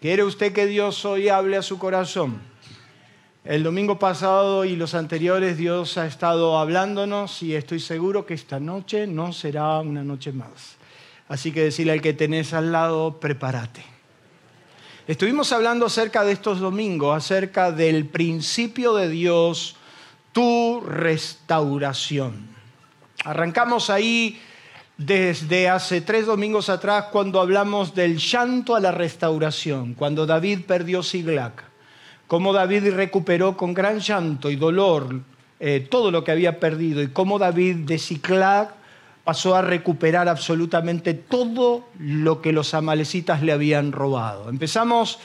¿Quiere usted que Dios hoy hable a su corazón? El domingo pasado y los anteriores Dios ha estado hablándonos y estoy seguro que esta noche no será una noche más. Así que decirle al que tenés al lado, prepárate. Estuvimos hablando acerca de estos domingos, acerca del principio de Dios, tu restauración. Arrancamos ahí desde hace tres domingos atrás cuando hablamos del llanto a la restauración, cuando David perdió Siglac, cómo David recuperó con gran llanto y dolor eh, todo lo que había perdido y cómo David de Siglac pasó a recuperar absolutamente todo lo que los amalecitas le habían robado. Empezamos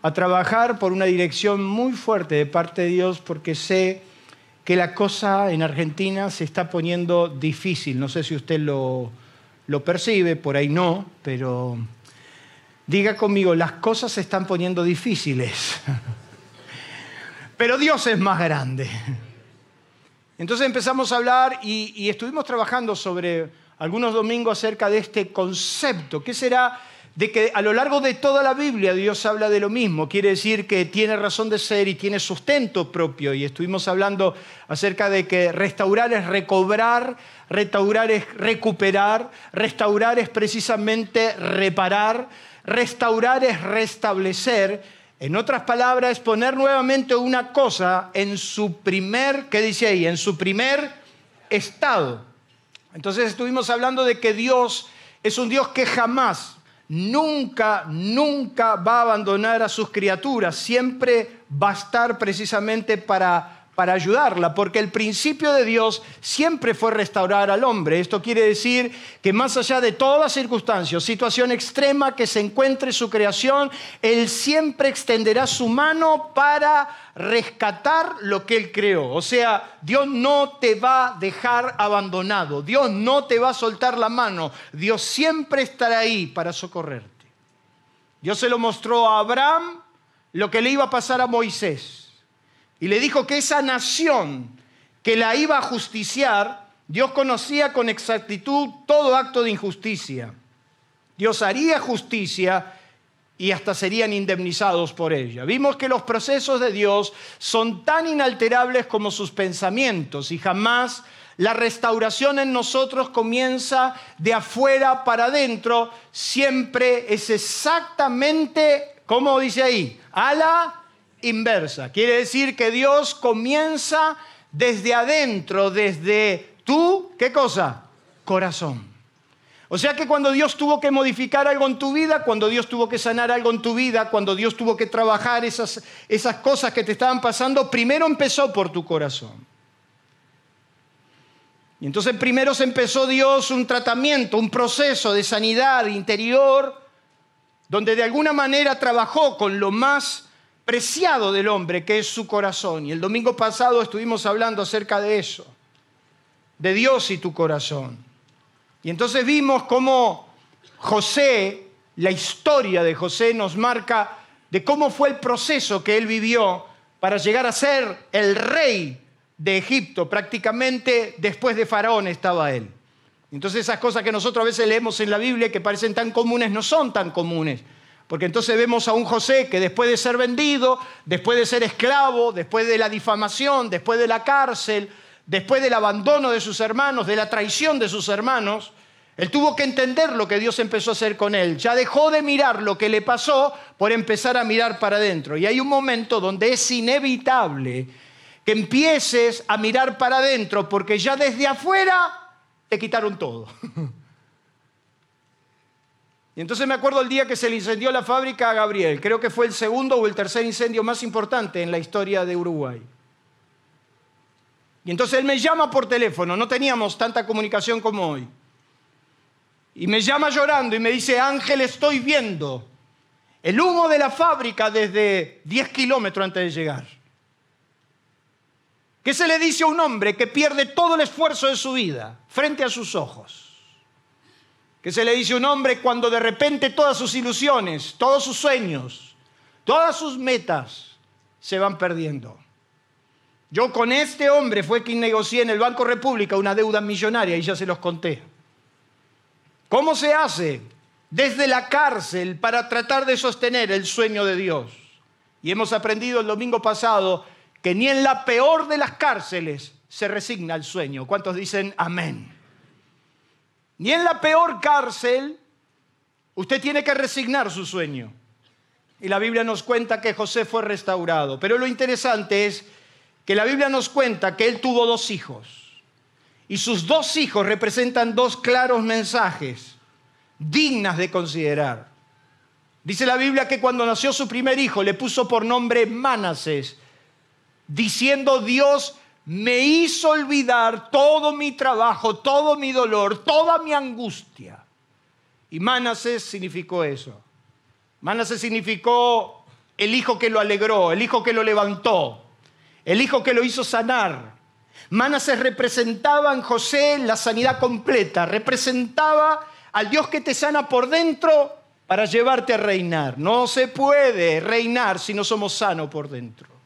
a trabajar por una dirección muy fuerte de parte de Dios porque sé que la cosa en Argentina se está poniendo difícil. No sé si usted lo, lo percibe, por ahí no, pero diga conmigo, las cosas se están poniendo difíciles. pero Dios es más grande. Entonces empezamos a hablar y, y, estuvimos trabajando sobre algunos domingos acerca de este concepto. ¿Qué será de que a lo largo de toda la Biblia Dios habla de lo mismo, quiere decir que tiene razón de ser y tiene sustento propio. Y estuvimos hablando acerca de que restaurar es recobrar, restaurar es recuperar, restaurar es precisamente reparar, restaurar es restablecer. En otras palabras, es poner nuevamente una cosa en su primer, ¿qué dice ahí? En su primer estado. Entonces estuvimos hablando de que Dios es un Dios que jamás nunca, nunca va a abandonar a sus criaturas, siempre va a estar precisamente para, para ayudarla, porque el principio de Dios siempre fue restaurar al hombre. Esto quiere decir que más allá de todas circunstancias, situación extrema que se encuentre su creación, Él siempre extenderá su mano para rescatar lo que Él creó. O sea, Dios no te va a dejar abandonado, Dios no te va a soltar la mano, Dios siempre estará ahí para socorrerte. Dios se lo mostró a Abraham lo que le iba a pasar a Moisés. Y le dijo que esa nación que la iba a justiciar, Dios conocía con exactitud todo acto de injusticia. Dios haría justicia y hasta serían indemnizados por ella. Vimos que los procesos de Dios son tan inalterables como sus pensamientos y jamás la restauración en nosotros comienza de afuera para adentro, siempre es exactamente, como dice ahí, a la inversa. Quiere decir que Dios comienza desde adentro, desde tu, ¿qué cosa? Corazón. O sea que cuando Dios tuvo que modificar algo en tu vida, cuando Dios tuvo que sanar algo en tu vida, cuando Dios tuvo que trabajar esas, esas cosas que te estaban pasando, primero empezó por tu corazón. Y entonces primero se empezó Dios un tratamiento, un proceso de sanidad interior, donde de alguna manera trabajó con lo más preciado del hombre, que es su corazón. Y el domingo pasado estuvimos hablando acerca de eso, de Dios y tu corazón. Y entonces vimos cómo José, la historia de José nos marca de cómo fue el proceso que él vivió para llegar a ser el rey de Egipto. Prácticamente después de Faraón estaba él. Entonces esas cosas que nosotros a veces leemos en la Biblia que parecen tan comunes no son tan comunes. Porque entonces vemos a un José que después de ser vendido, después de ser esclavo, después de la difamación, después de la cárcel, después del abandono de sus hermanos, de la traición de sus hermanos, él tuvo que entender lo que Dios empezó a hacer con él. Ya dejó de mirar lo que le pasó por empezar a mirar para adentro. Y hay un momento donde es inevitable que empieces a mirar para adentro porque ya desde afuera te quitaron todo. Y entonces me acuerdo el día que se le incendió la fábrica a Gabriel. Creo que fue el segundo o el tercer incendio más importante en la historia de Uruguay. Y entonces él me llama por teléfono, no teníamos tanta comunicación como hoy. Y me llama llorando y me dice, Ángel, estoy viendo el humo de la fábrica desde 10 kilómetros antes de llegar. ¿Qué se le dice a un hombre que pierde todo el esfuerzo de su vida frente a sus ojos? ¿Qué se le dice un hombre cuando de repente todas sus ilusiones, todos sus sueños, todas sus metas se van perdiendo? Yo con este hombre fue quien negocié en el Banco República una deuda millonaria y ya se los conté. ¿Cómo se hace? Desde la cárcel para tratar de sostener el sueño de Dios. Y hemos aprendido el domingo pasado que ni en la peor de las cárceles se resigna el sueño. ¿Cuántos dicen amén? Ni en la peor cárcel usted tiene que resignar su sueño. Y la Biblia nos cuenta que José fue restaurado. Pero lo interesante es que la Biblia nos cuenta que él tuvo dos hijos. Y sus dos hijos representan dos claros mensajes dignas de considerar. Dice la Biblia que cuando nació su primer hijo le puso por nombre Manases, diciendo Dios me hizo olvidar todo mi trabajo, todo mi dolor, toda mi angustia. Y Manases significó eso. Manases significó el hijo que lo alegró, el hijo que lo levantó, el hijo que lo hizo sanar. Manases representaba en José la sanidad completa, representaba al Dios que te sana por dentro para llevarte a reinar. No se puede reinar si no somos sanos por dentro.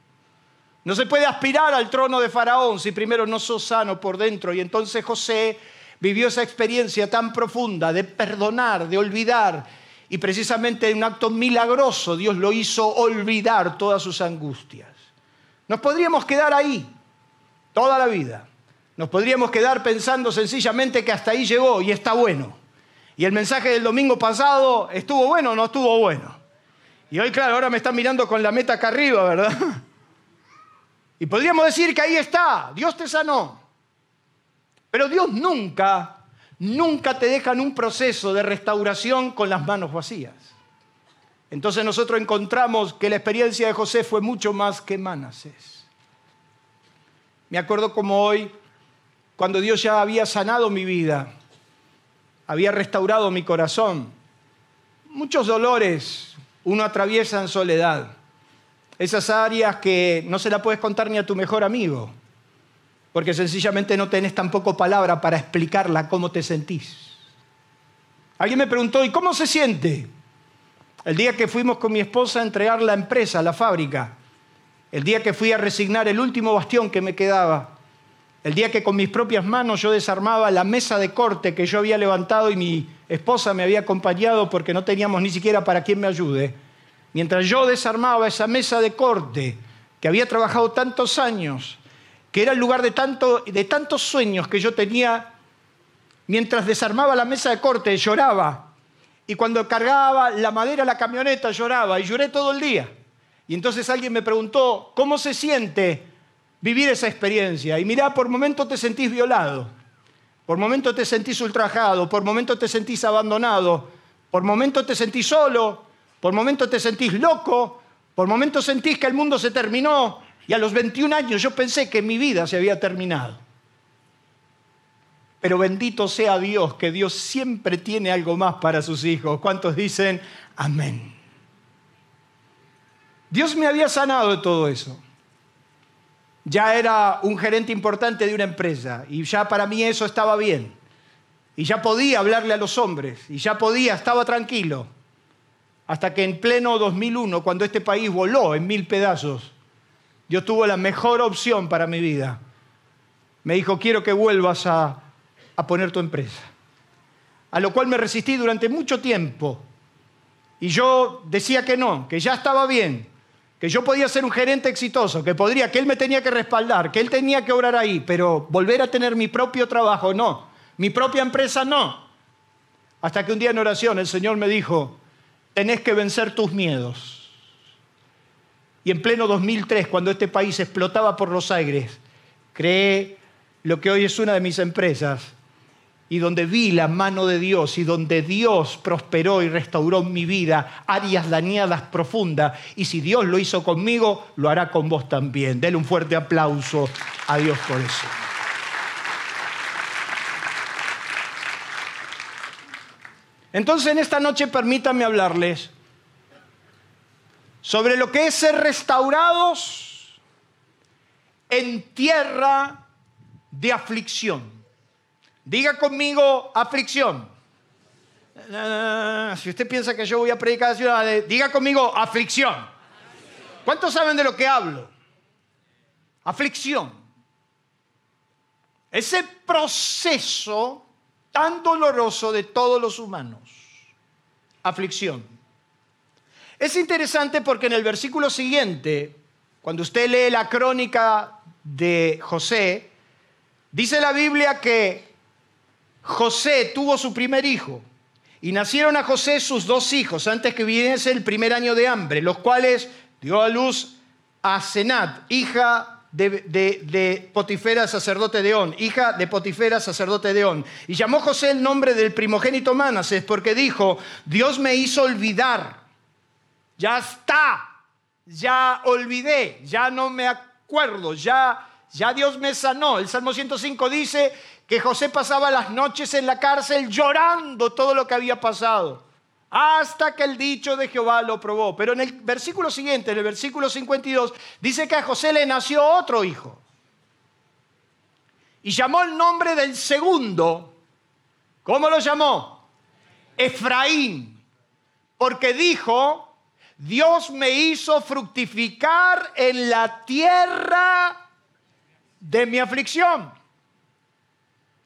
No se puede aspirar al trono de Faraón si primero no sos sano por dentro. Y entonces José vivió esa experiencia tan profunda de perdonar, de olvidar. Y precisamente en un acto milagroso Dios lo hizo olvidar todas sus angustias. Nos podríamos quedar ahí toda la vida. Nos podríamos quedar pensando sencillamente que hasta ahí llegó y está bueno. Y el mensaje del domingo pasado estuvo bueno o no estuvo bueno. Y hoy, claro, ahora me están mirando con la meta acá arriba, ¿verdad? Y podríamos decir que ahí está, Dios te sanó. Pero Dios nunca, nunca te deja en un proceso de restauración con las manos vacías. Entonces nosotros encontramos que la experiencia de José fue mucho más que Manases. Me acuerdo como hoy, cuando Dios ya había sanado mi vida, había restaurado mi corazón. Muchos dolores uno atraviesa en soledad. Esas áreas que no se la puedes contar ni a tu mejor amigo, porque sencillamente no tenés tampoco palabra para explicarla cómo te sentís. Alguien me preguntó, ¿y cómo se siente? El día que fuimos con mi esposa a entregar la empresa, la fábrica, el día que fui a resignar el último bastión que me quedaba, el día que con mis propias manos yo desarmaba la mesa de corte que yo había levantado y mi esposa me había acompañado porque no teníamos ni siquiera para quien me ayude, mientras yo desarmaba esa mesa de corte que había trabajado tantos años, que era el lugar de, tanto, de tantos sueños que yo tenía, mientras desarmaba la mesa de corte lloraba y cuando cargaba la madera a la camioneta lloraba y lloré todo el día. Y entonces alguien me preguntó, ¿cómo se siente vivir esa experiencia? Y mirá, por momentos te sentís violado, por momentos te sentís ultrajado, por momentos te sentís abandonado, por momentos te sentís solo, por momentos te sentís loco, por momentos sentís que el mundo se terminó y a los 21 años yo pensé que mi vida se había terminado. Pero bendito sea Dios, que Dios siempre tiene algo más para sus hijos. ¿Cuántos dicen amén? Dios me había sanado de todo eso. Ya era un gerente importante de una empresa y ya para mí eso estaba bien. Y ya podía hablarle a los hombres y ya podía, estaba tranquilo. Hasta que en pleno 2001, cuando este país voló en mil pedazos, Dios tuvo la mejor opción para mi vida. Me dijo, quiero que vuelvas a a poner tu empresa. A lo cual me resistí durante mucho tiempo. Y yo decía que no, que ya estaba bien, que yo podía ser un gerente exitoso, que podría, que él me tenía que respaldar, que él tenía que obrar ahí, pero volver a tener mi propio trabajo, no. Mi propia empresa, no. Hasta que un día en oración el Señor me dijo, tenés que vencer tus miedos. Y en pleno 2003, cuando este país explotaba por los aires, creé lo que hoy es una de mis empresas, y donde vi la mano de Dios y donde Dios prosperó y restauró mi vida, áreas dañadas profundas. Y si Dios lo hizo conmigo, lo hará con vos también. Denle un fuerte aplauso a Dios por eso. Entonces en esta noche permítanme hablarles sobre lo que es ser restaurados en tierra de aflicción. Diga conmigo aflicción. Si usted piensa que yo voy a predicar, diga conmigo aflicción. ¿Cuántos saben de lo que hablo? Aflicción. Ese proceso tan doloroso de todos los humanos. Aflicción. Es interesante porque en el versículo siguiente, cuando usted lee la crónica de José, dice la Biblia que José tuvo su primer hijo y nacieron a José sus dos hijos antes que viniese el primer año de hambre, los cuales dio a luz a Senat, hija de, Potifera, sacerdote de On, hija de Potifera, sacerdote de On. Y llamó José el nombre del primogénito Manases porque dijo, Dios me hizo olvidar, ya está, ya olvidé, ya no me acuerdo, ya, ya Dios me sanó. El Salmo 105 dice que José pasaba las noches en la cárcel llorando todo lo que había pasado hasta que el dicho de Jehová lo probó. Pero en el versículo siguiente, en el versículo 52, dice que a José le nació otro hijo. Y llamó el nombre del segundo. ¿Cómo lo llamó? Efraín. Porque dijo, Dios me hizo fructificar en la tierra de mi aflicción.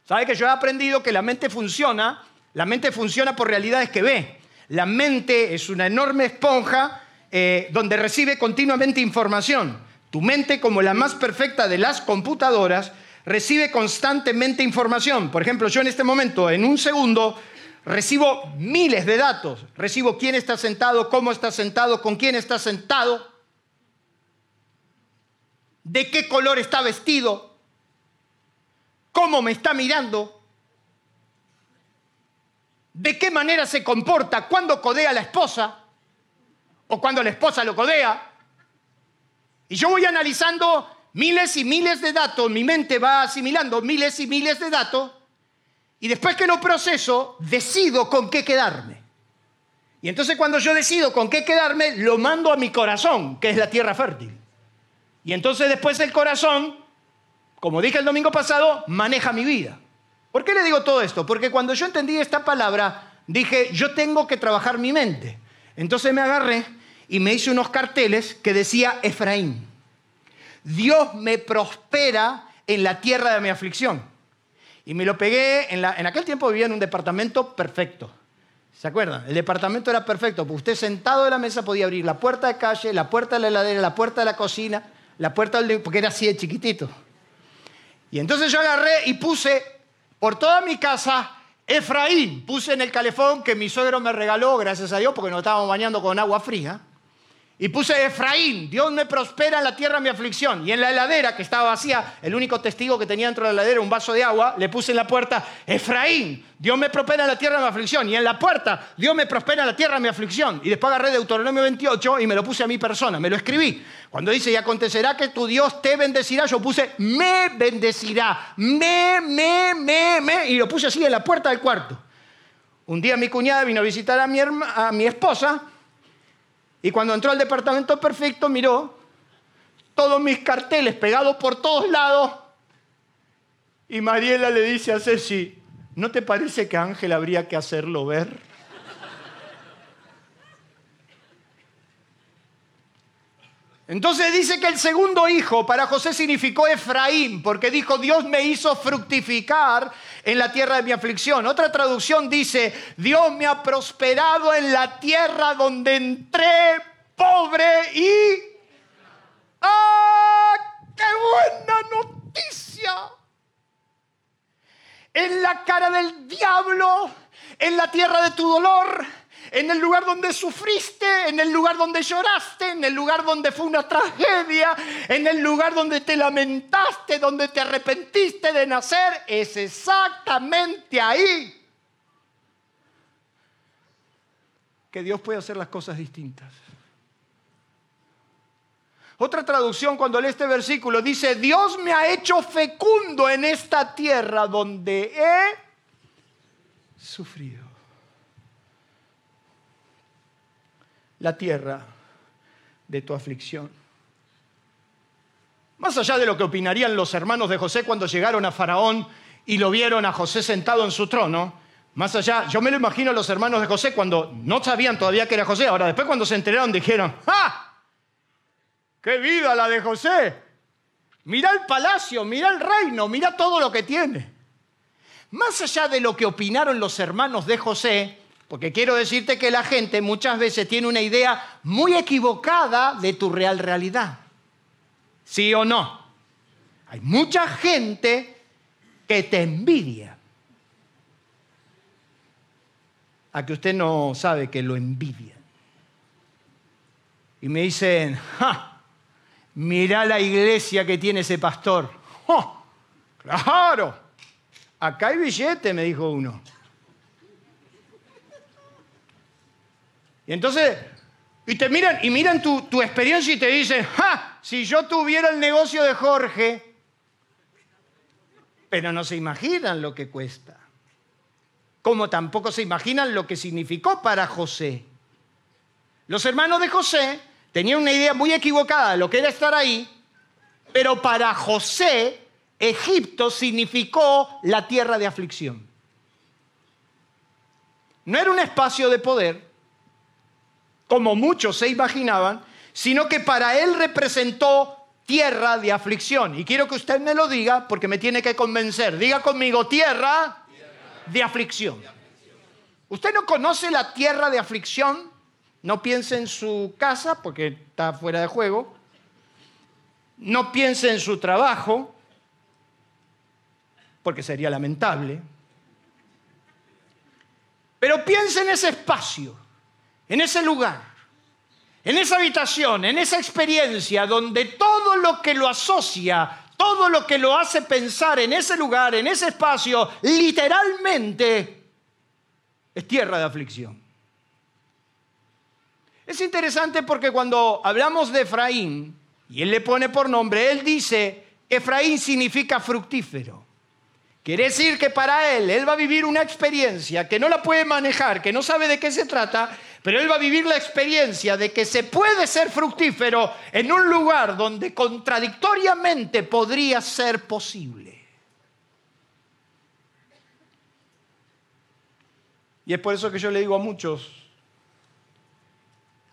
¿Sabe que yo he aprendido que la mente funciona? La mente funciona por realidades que ve. La mente es una enorme esponja eh, donde recibe continuamente información. Tu mente, como la más perfecta de las computadoras, recibe constantemente información. Por ejemplo, yo en este momento, en un segundo, recibo miles de datos. Recibo quién está sentado, cómo está sentado, con quién está sentado, de qué color está vestido, cómo me está mirando, de qué manera se comporta cuando codea a la esposa o cuando la esposa lo codea. Y yo voy analizando miles y miles de datos, mi mente va asimilando miles y miles de datos, y después que lo proceso, decido con qué quedarme. Y entonces cuando yo decido con qué quedarme, lo mando a mi corazón, que es la tierra fértil. Y entonces después el corazón, como dije el domingo pasado, maneja mi vida. ¿Por qué le digo todo esto? Porque cuando yo entendí esta palabra, dije, yo tengo que trabajar mi mente. Entonces me agarré y me hice unos carteles que decía Efraín. Dios me prospera en la tierra de mi aflicción. Y me lo pegué, en, en aquel tiempo vivía en un departamento perfecto. ¿Se acuerdan? El departamento era perfecto. Usted sentado en la mesa podía abrir la puerta de calle, la puerta de la heladera, la puerta de la cocina, la puerta del... porque era así de chiquitito. Y entonces yo agarré y puse por toda mi casa, Efraín, puse en el calefón que mi suegro me regaló, gracias a Dios, porque nos estábamos bañando con agua fría. Y puse Efraín, Dios me prospera en la tierra mi aflicción. Y en la heladera, que estaba vacía, el único testigo que tenía dentro de la heladera un vaso de agua, le puse en la puerta, Efraín, Dios me prospera en la tierra mi aflicción. Y en la puerta, Dios me prospera en la tierra mi aflicción. Y después agarré Deuteronomio 28 y me lo puse a mi persona, me lo escribí. Cuando dice, y acontecerá que tu Dios te bendecirá, yo puse, me bendecirá, me, me, me, me, y lo puse así en la puerta del cuarto. Un día mi cuñada vino a visitar a mi, a mi esposa y cuando entró al departamento perfecto, miró todos mis carteles pegados por todos lados. Y Mariela le dice a Ceci, ¿no te parece que Ángel habría que hacerlo ver? Entonces dice que el segundo hijo para José significó Efraín, porque dijo, Dios me hizo fructificar en la tierra de mi aflicción. Otra traducción dice, Dios me ha prosperado en la tierra donde entré pobre y... ¡Ah! ¡Qué buena noticia! En la cara del diablo, en la tierra de tu dolor, en el lugar donde sufriste, en el lugar donde lloraste, en el lugar donde fue una tragedia, en el lugar donde te lamentaste, donde te arrepentiste de nacer, es exactamente ahí que Dios puede hacer las cosas distintas. Otra traducción cuando lee este versículo dice, Dios me ha hecho fecundo en esta tierra donde he sufrido. La tierra de tu aflicción. Más allá de lo que opinarían los hermanos de José cuando llegaron a Faraón y lo vieron a José sentado en su trono, más allá, yo me lo imagino a los hermanos de José cuando no sabían todavía que era José, ahora después cuando se enteraron dijeron, ¡ah! ¡Qué vida la de José! Mira el palacio, mira el reino, mira todo lo que tiene. Más allá de lo que opinaron los hermanos de José, porque quiero decirte que la gente muchas veces tiene una idea muy equivocada de tu real realidad. ¿Sí o no? Hay mucha gente que te envidia. A que usted no sabe que lo envidia. Y me dicen, ¡ja! Mirá la iglesia que tiene ese pastor. ¡Oh! ¡Claro! Acá hay billete, me dijo uno. Y entonces, y te miran, y miran tu, tu experiencia y te dicen, ¡ja! Si yo tuviera el negocio de Jorge, pero no se imaginan lo que cuesta. Como tampoco se imaginan lo que significó para José. Los hermanos de José tenían una idea muy equivocada de lo que era estar ahí, pero para José Egipto significó la tierra de aflicción. No era un espacio de poder, como muchos se imaginaban, sino que para él representó tierra de aflicción. Y quiero que usted me lo diga porque me tiene que convencer. Diga conmigo, tierra, de aflicción. ¿Usted no conoce la tierra de aflicción? No piense en su casa porque está fuera de juego. No piense en su trabajo porque sería lamentable. Pero piense en ese espacio, en ese lugar, en esa habitación, en esa experiencia donde todo lo que lo asocia, todo lo que lo hace pensar en ese lugar, en ese espacio, literalmente es tierra de aflicción. Es interesante porque cuando hablamos de Efraín, y él le pone por nombre, él dice, Efraín significa fructífero. Quiere decir que para él, él va a vivir una experiencia que no la puede manejar, que no sabe de qué se trata, pero él va a vivir la experiencia de que se puede ser fructífero en un lugar donde contradictoriamente podría ser posible. Y es por eso que yo le digo a muchos,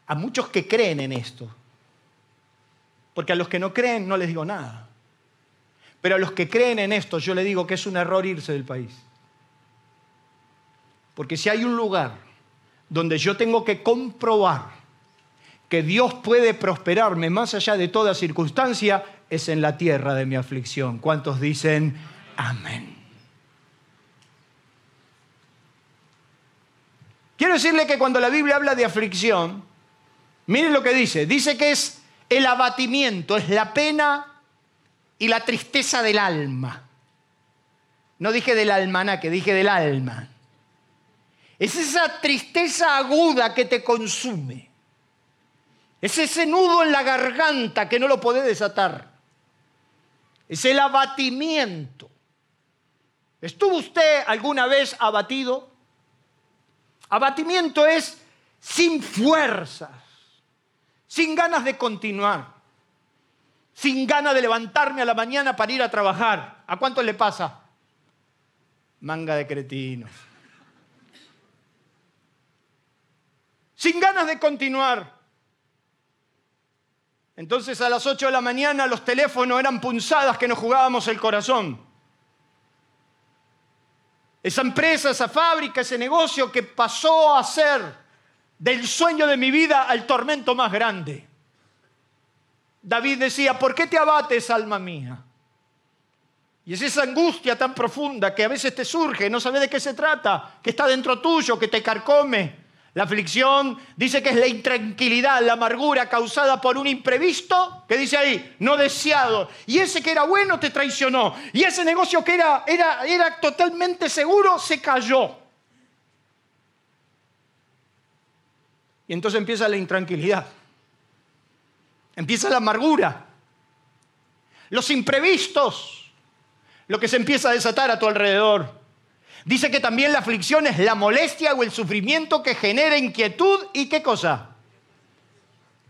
a muchos que creen en esto, porque a los que no creen no les digo nada. Pero a los que creen en esto yo le digo que es un error irse del país. Porque si hay un lugar donde yo tengo que comprobar que Dios puede prosperarme más allá de toda circunstancia, es en la tierra de mi aflicción. ¿Cuántos dicen amén? Quiero decirle que cuando la Biblia habla de aflicción, miren lo que dice. Dice que es el abatimiento, es la pena y la tristeza del alma. No dije del almanaque, dije del alma. Es esa tristeza aguda que te consume. Es ese nudo en la garganta que no lo puede desatar. Es el abatimiento. ¿Estuvo usted alguna vez abatido? Abatimiento es sin fuerzas, sin ganas de continuar sin ganas de levantarme a la mañana para ir a trabajar. ¿A cuánto le pasa? Manga de cretinos. Sin ganas de continuar. Entonces a las 8 de la mañana los teléfonos eran punzadas que nos jugábamos el corazón. Esa empresa, esa fábrica, ese negocio que pasó a ser del sueño de mi vida al tormento más grande. David decía, ¿por qué te abates, alma mía? Y es esa angustia tan profunda que a veces te surge, no sabes de qué se trata, que está dentro tuyo, que te carcome. La aflicción dice que es la intranquilidad, la amargura causada por un imprevisto, que dice ahí, no deseado. Y ese que era bueno te traicionó. Y ese negocio que era, era, era totalmente seguro se cayó. Y entonces empieza la intranquilidad. Empieza la amargura, los imprevistos, lo que se empieza a desatar a tu alrededor. Dice que también la aflicción es la molestia o el sufrimiento que genera inquietud y qué cosa?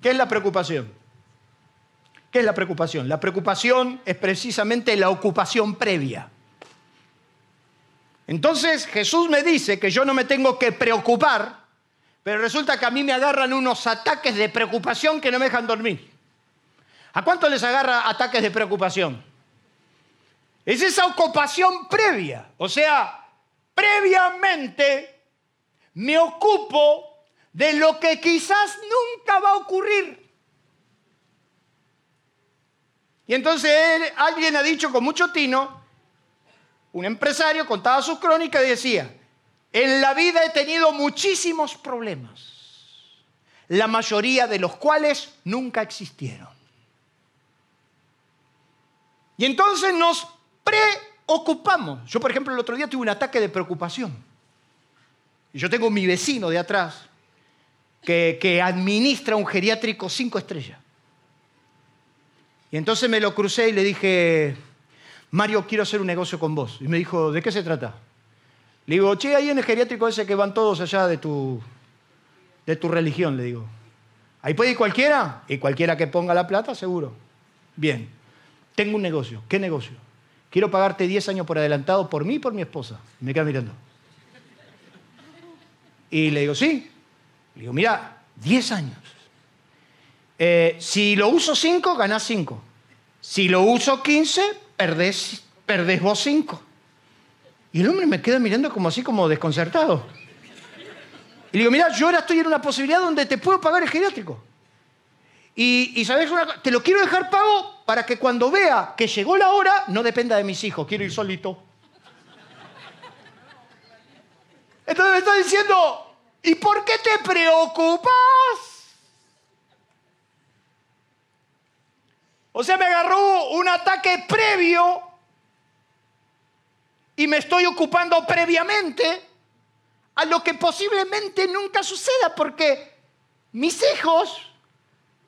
¿Qué es la preocupación? ¿Qué es la preocupación? La preocupación es precisamente la ocupación previa. Entonces Jesús me dice que yo no me tengo que preocupar, pero resulta que a mí me agarran unos ataques de preocupación que no me dejan dormir. ¿A cuánto les agarra ataques de preocupación? Es esa ocupación previa. O sea, previamente me ocupo de lo que quizás nunca va a ocurrir. Y entonces alguien ha dicho con mucho tino, un empresario contaba sus crónicas y decía, en la vida he tenido muchísimos problemas, la mayoría de los cuales nunca existieron. Y entonces nos preocupamos. Yo, por ejemplo, el otro día tuve un ataque de preocupación. Y yo tengo mi vecino de atrás que, que administra un geriátrico cinco estrellas. Y entonces me lo crucé y le dije, Mario, quiero hacer un negocio con vos. Y me dijo, ¿de qué se trata? Le digo, che, ahí en el geriátrico ese que van todos allá de tu, de tu religión, le digo. ¿Ahí puede ir cualquiera? Y cualquiera que ponga la plata, seguro. Bien, tengo un negocio. ¿Qué negocio? Quiero pagarte 10 años por adelantado por mí y por mi esposa. me queda mirando. Y le digo, sí. Le digo, mira, 10 años. Eh, si lo uso 5, ganás 5. Si lo uso 15, perdés, perdés vos 5. Y el hombre me queda mirando como así, como desconcertado. Y le digo, mira, yo ahora estoy en una posibilidad donde te puedo pagar el geriátrico. Y, ¿sabes una Te lo quiero dejar pago para que cuando vea que llegó la hora, no dependa de mis hijos, quiero ir solito. Entonces me está diciendo, ¿y por qué te preocupas? O sea, me agarró un ataque previo y me estoy ocupando previamente a lo que posiblemente nunca suceda porque mis hijos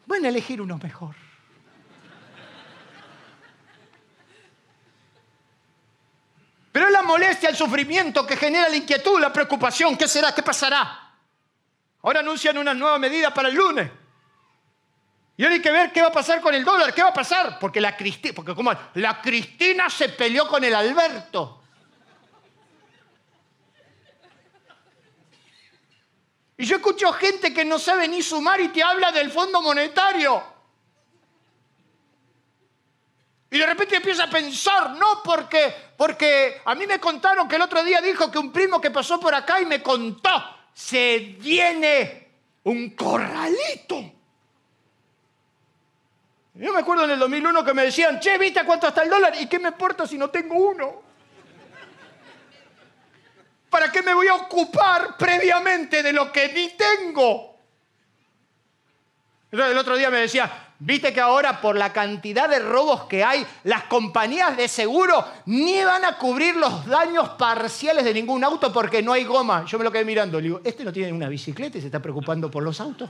van a elegir uno mejor. Pero es la molestia, el sufrimiento que genera la inquietud, la preocupación. ¿Qué será? ¿Qué pasará? Ahora anuncian una nueva medida para el lunes. Y ahora hay que ver qué va a pasar con el dólar, qué va a pasar. Porque la, porque la Cristina se peleó con el Alberto. Y yo escucho gente que no sabe ni sumar y te habla del Fondo Monetario. Y de repente empieza a pensar, no, porque, porque a mí me contaron que el otro día dijo que un primo que pasó por acá y me contó, se viene un corralito. Yo me acuerdo en el 2001 que me decían, che, ¿viste cuánto está el dólar? ¿Y qué me importa si no tengo uno? ¿Para qué me voy a ocupar previamente de lo que ni tengo? El otro día me decía, viste que ahora por la cantidad de robos que hay, las compañías de seguro ni van a cubrir los daños parciales de ningún auto porque no hay goma. Yo me lo quedé mirando, le digo, este no tiene una bicicleta y se está preocupando por los autos.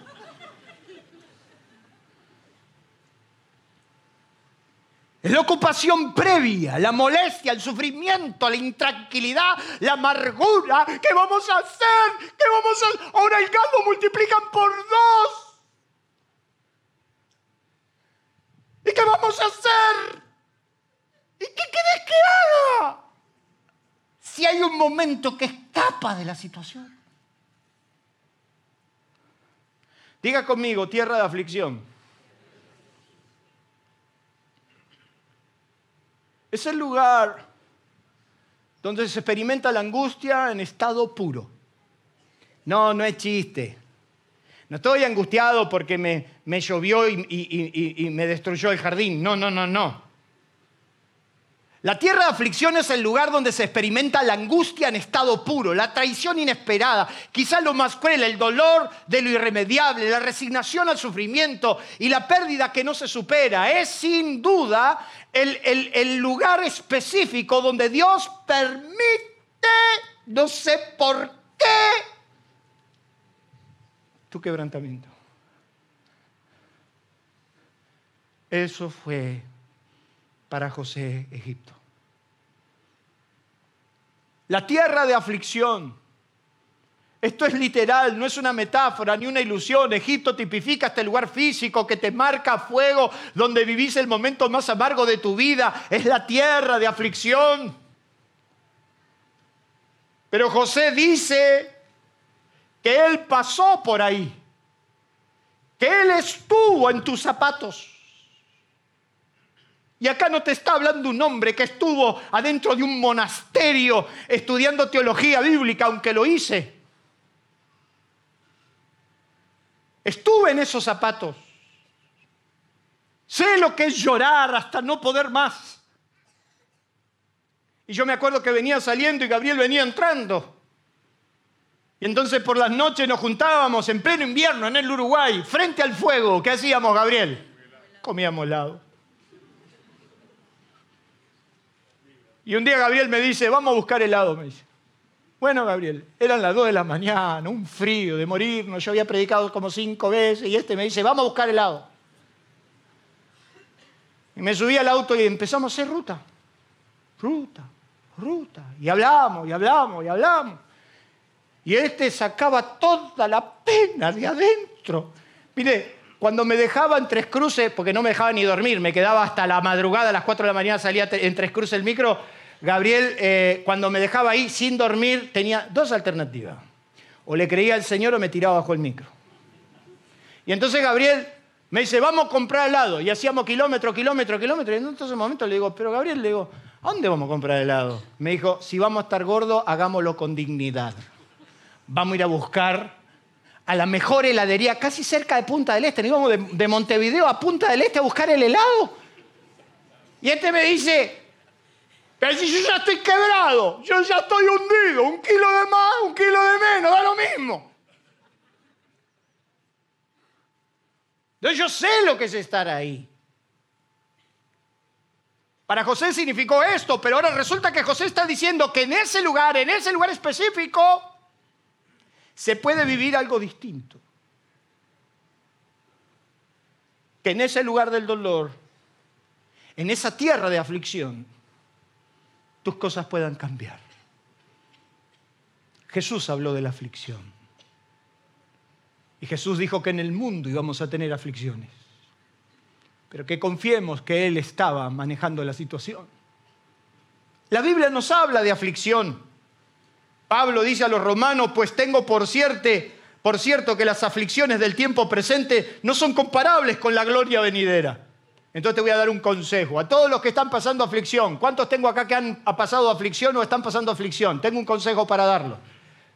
Es la ocupación previa, la molestia, el sufrimiento, la intranquilidad, la amargura. ¿Qué vamos a hacer? ¿Qué vamos a hacer? Ahora el gas lo multiplican por dos. ¿Y qué vamos a hacer? ¿Y qué quieres que haga? Si hay un momento que escapa de la situación. Diga conmigo, tierra de aflicción. Es el lugar donde se experimenta la angustia en estado puro. No, no es chiste. No estoy angustiado porque me, llovió y, me destruyó el jardín. No, no, no, no. La tierra de aflicción es el lugar donde se experimenta la angustia en estado puro, la traición inesperada, quizás lo más cruel, el dolor de lo irremediable, la resignación al sufrimiento y la pérdida que no se supera. Es sin duda el lugar específico donde Dios permite, no sé por qué, tu quebrantamiento. Eso fue para José Egipto. La tierra de aflicción Esto es literal, no es una metáfora ni una ilusión. Egipto tipifica este lugar físico que te marca fuego, donde vivís el momento más amargo de tu vida. Es la tierra de aflicción. Pero José dice que él pasó por ahí, que él estuvo en tus zapatos. Y acá no te está hablando un hombre que estuvo adentro de un monasterio estudiando teología bíblica, aunque lo hice. Estuve en esos zapatos. Sé lo que es llorar hasta no poder más. Y yo me acuerdo que venía saliendo y Gabriel venía entrando. Entonces por las noches nos juntábamos en pleno invierno en el Uruguay, frente al fuego. ¿Qué hacíamos, Gabriel? Comíamos helado. Y un día Gabriel me dice, vamos a buscar helado, me dice. Bueno, Gabriel, eran las 2 de la mañana, un frío de morirnos. Yo había predicado como cinco veces y este me dice, vamos a buscar helado. Y me subí al auto y empezamos a hacer ruta. Ruta, ruta. Y hablamos, y hablamos, y hablamos. Y este sacaba toda la pena de adentro. Mire, cuando me dejaba en Tres Cruces, porque no me dejaba ni dormir, me quedaba hasta la madrugada, a las 4 de la mañana salía en Tres Cruces el micro, Gabriel, eh, cuando me dejaba ahí sin dormir, tenía dos alternativas. O le creía al Señor o me tiraba bajo el micro. Y entonces Gabriel me dice, vamos a comprar helado. Y hacíamos kilómetro, kilómetro, kilómetro. Y en ese momento le digo, pero Gabriel, le digo, ¿a dónde vamos a comprar helado? Me dijo, si vamos a estar gordos, hagámoslo con dignidad. Vamos a ir a buscar a la mejor heladería, casi cerca de Punta del Este. Nos íbamos de, de Montevideo a Punta del Este a buscar el helado. Y este me dice, pero si yo ya estoy quebrado, yo ya estoy hundido, un kilo de más, un kilo de menos, da lo mismo. Entonces yo sé lo que es estar ahí. Para José significó esto, pero ahora resulta que José está diciendo que en ese lugar, en ese lugar específico, se puede vivir algo distinto. Que en ese lugar del dolor, en esa tierra de aflicción, tus cosas puedan cambiar. Jesús habló de la aflicción. Y Jesús dijo que en el mundo íbamos a tener aflicciones. Pero que confiemos que Él estaba manejando la situación. La Biblia nos habla de aflicción. Pablo dice a los romanos, pues tengo por cierto, por cierto que las aflicciones del tiempo presente no son comparables con la gloria venidera. Entonces te voy a dar un consejo. A todos los que están pasando aflicción, ¿cuántos tengo acá que han pasado aflicción o están pasando aflicción? Tengo un consejo para darlo.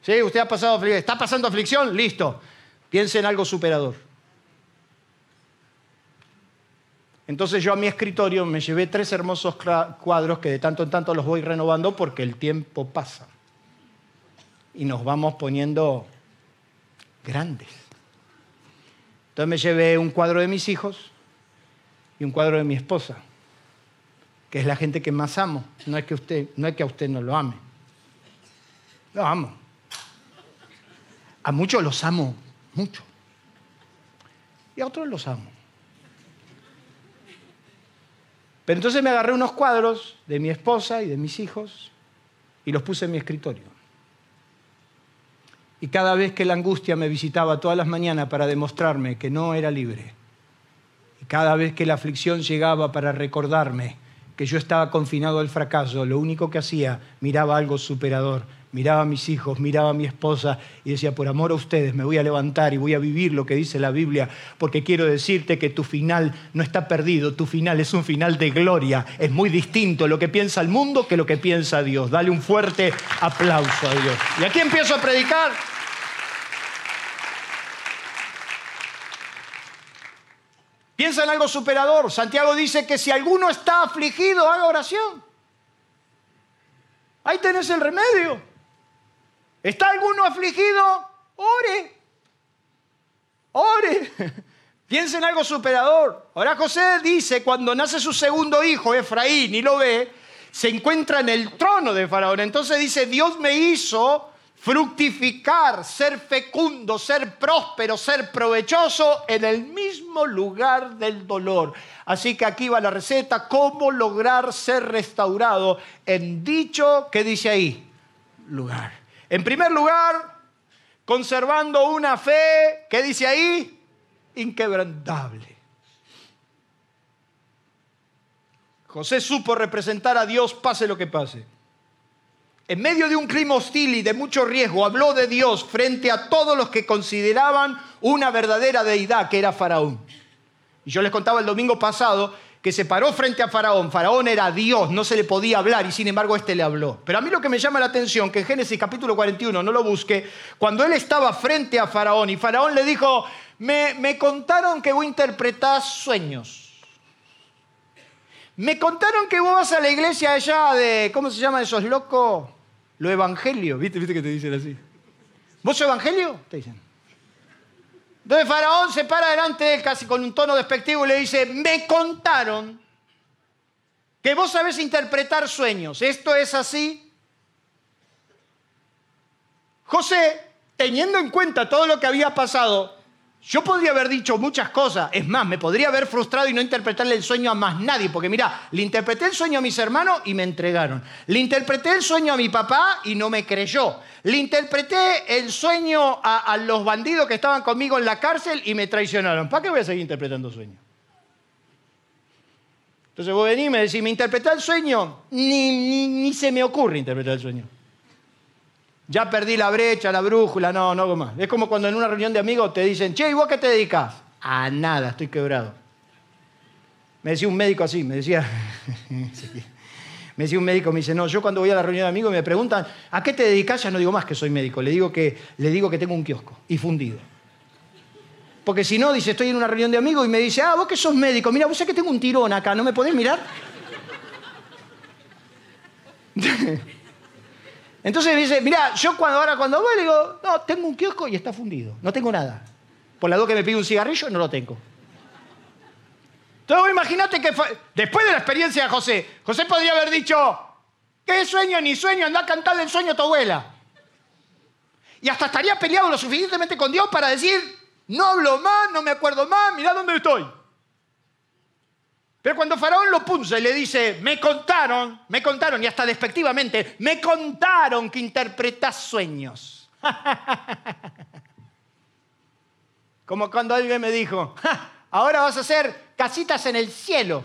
¿Sí? ¿Usted ha pasado aflicción? ¿Está pasando aflicción? Listo. Piense en algo superador. Entonces yo a mi escritorio me llevé tres hermosos cuadros que de tanto en tanto los voy renovando porque el tiempo pasa. Y nos vamos poniendo grandes. Entonces me llevé un cuadro de mis hijos, y un cuadro de mi esposa, que es la gente que más amo. No es que, usted, no es que a usted no lo ame. Lo amo. A muchos los amo, mucho. Y a otros los amo. Pero entonces me agarré unos cuadros de mi esposa y de mis hijos y los puse en mi escritorio. Y cada vez que la angustia me visitaba todas las mañanas para demostrarme que no era libre, cada vez que la aflicción llegaba para recordarme que yo estaba confinado al fracaso, lo único que hacía, miraba algo superador, miraba a mis hijos, miraba a mi esposa y decía, por amor a ustedes me voy a levantar y voy a vivir lo que dice la Biblia, porque quiero decirte que tu final no está perdido, tu final es un final de gloria, es muy distinto lo que piensa el mundo que lo que piensa Dios. Dale un fuerte aplauso a Dios. Y aquí empiezo a predicar. Piensa en algo superador. Santiago dice que si alguno está afligido, haga oración. Ahí tenés el remedio. ¿Está alguno afligido? Ore. Ore. Piensa en algo superador. Ahora José dice, cuando nace su segundo hijo, Efraín, y lo ve, se encuentra en el trono de Faraón. Entonces dice, Dios me hizo fructificar, ser fecundo, ser próspero, ser provechoso en el mismo lugar del dolor. Así que aquí va la receta, cómo lograr ser restaurado en dicho, ¿qué dice ahí? Lugar. En primer lugar, conservando una fe, ¿qué dice ahí? Inquebrantable. José supo representar a Dios pase lo que pase. En medio de un clima hostil y de mucho riesgo, habló de Dios frente a todos los que consideraban una verdadera deidad, que era Faraón. Y yo les contaba el domingo pasado que se paró frente a Faraón. Faraón era Dios, no se le podía hablar y sin embargo este le habló. Pero a mí lo que me llama la atención, que en Génesis capítulo 41, no lo busque, cuando él estaba frente a Faraón y Faraón le dijo, me, me contaron que vos interpretás sueños. Me contaron que vos vas a la iglesia allá de, ¿cómo se llaman esos locos? Lo evangelio, ¿viste? ¿Viste que te dicen así? ¿Vos evangelio? Te dicen. Entonces Faraón se para delante de él casi con un tono despectivo y le dice, me contaron que vos sabés interpretar sueños. ¿Esto es así? José, teniendo en cuenta todo lo que había pasado, yo podría haber dicho muchas cosas, es más, me podría haber frustrado y no interpretarle el sueño a más nadie, porque mira, le interpreté el sueño a mis hermanos y me entregaron. Le interpreté el sueño a mi papá y no me creyó. Le interpreté el sueño a, los bandidos que estaban conmigo en la cárcel y me traicionaron. ¿Para qué voy a seguir interpretando sueños? Entonces vos venís y me decís, ¿me interpreté el sueño? Ni, ni se me ocurre interpretar el sueño. Ya perdí la brecha, la brújula, no, no hago más. Es como cuando en una reunión de amigos te dicen, che, ¿y vos qué te dedicas? A nada, estoy quebrado. Me decía un médico así, me decía, me decía un médico, me dice, no, yo cuando voy a la reunión de amigos me preguntan, ¿a qué te dedicas? Ya no digo más que soy médico, le digo que, le digo que tengo un kiosco y fundido. Porque si no, dice, estoy en una reunión de amigos y me dice, ah, vos que sos médico, mira, vos sabés que tengo un tirón acá, ¿no me podés mirar? Entonces dice, mira, yo cuando, ahora cuando voy digo, no, tengo un kiosco y está fundido, no tengo nada. Por la duda que me pide un cigarrillo, no lo tengo. Entonces imagínate que después de la experiencia de José, José podría haber dicho, ¿qué sueño ni sueño? Anda a cantarle el sueño a tu abuela. Y hasta estaría peleado lo suficientemente con Dios para decir, no hablo más, no me acuerdo más, mira dónde estoy. Pero cuando Faraón lo punza y le dice, me contaron, me contaron, y hasta despectivamente, me contaron que interpretas sueños. Como cuando alguien me dijo, ahora vas a hacer casitas en el cielo.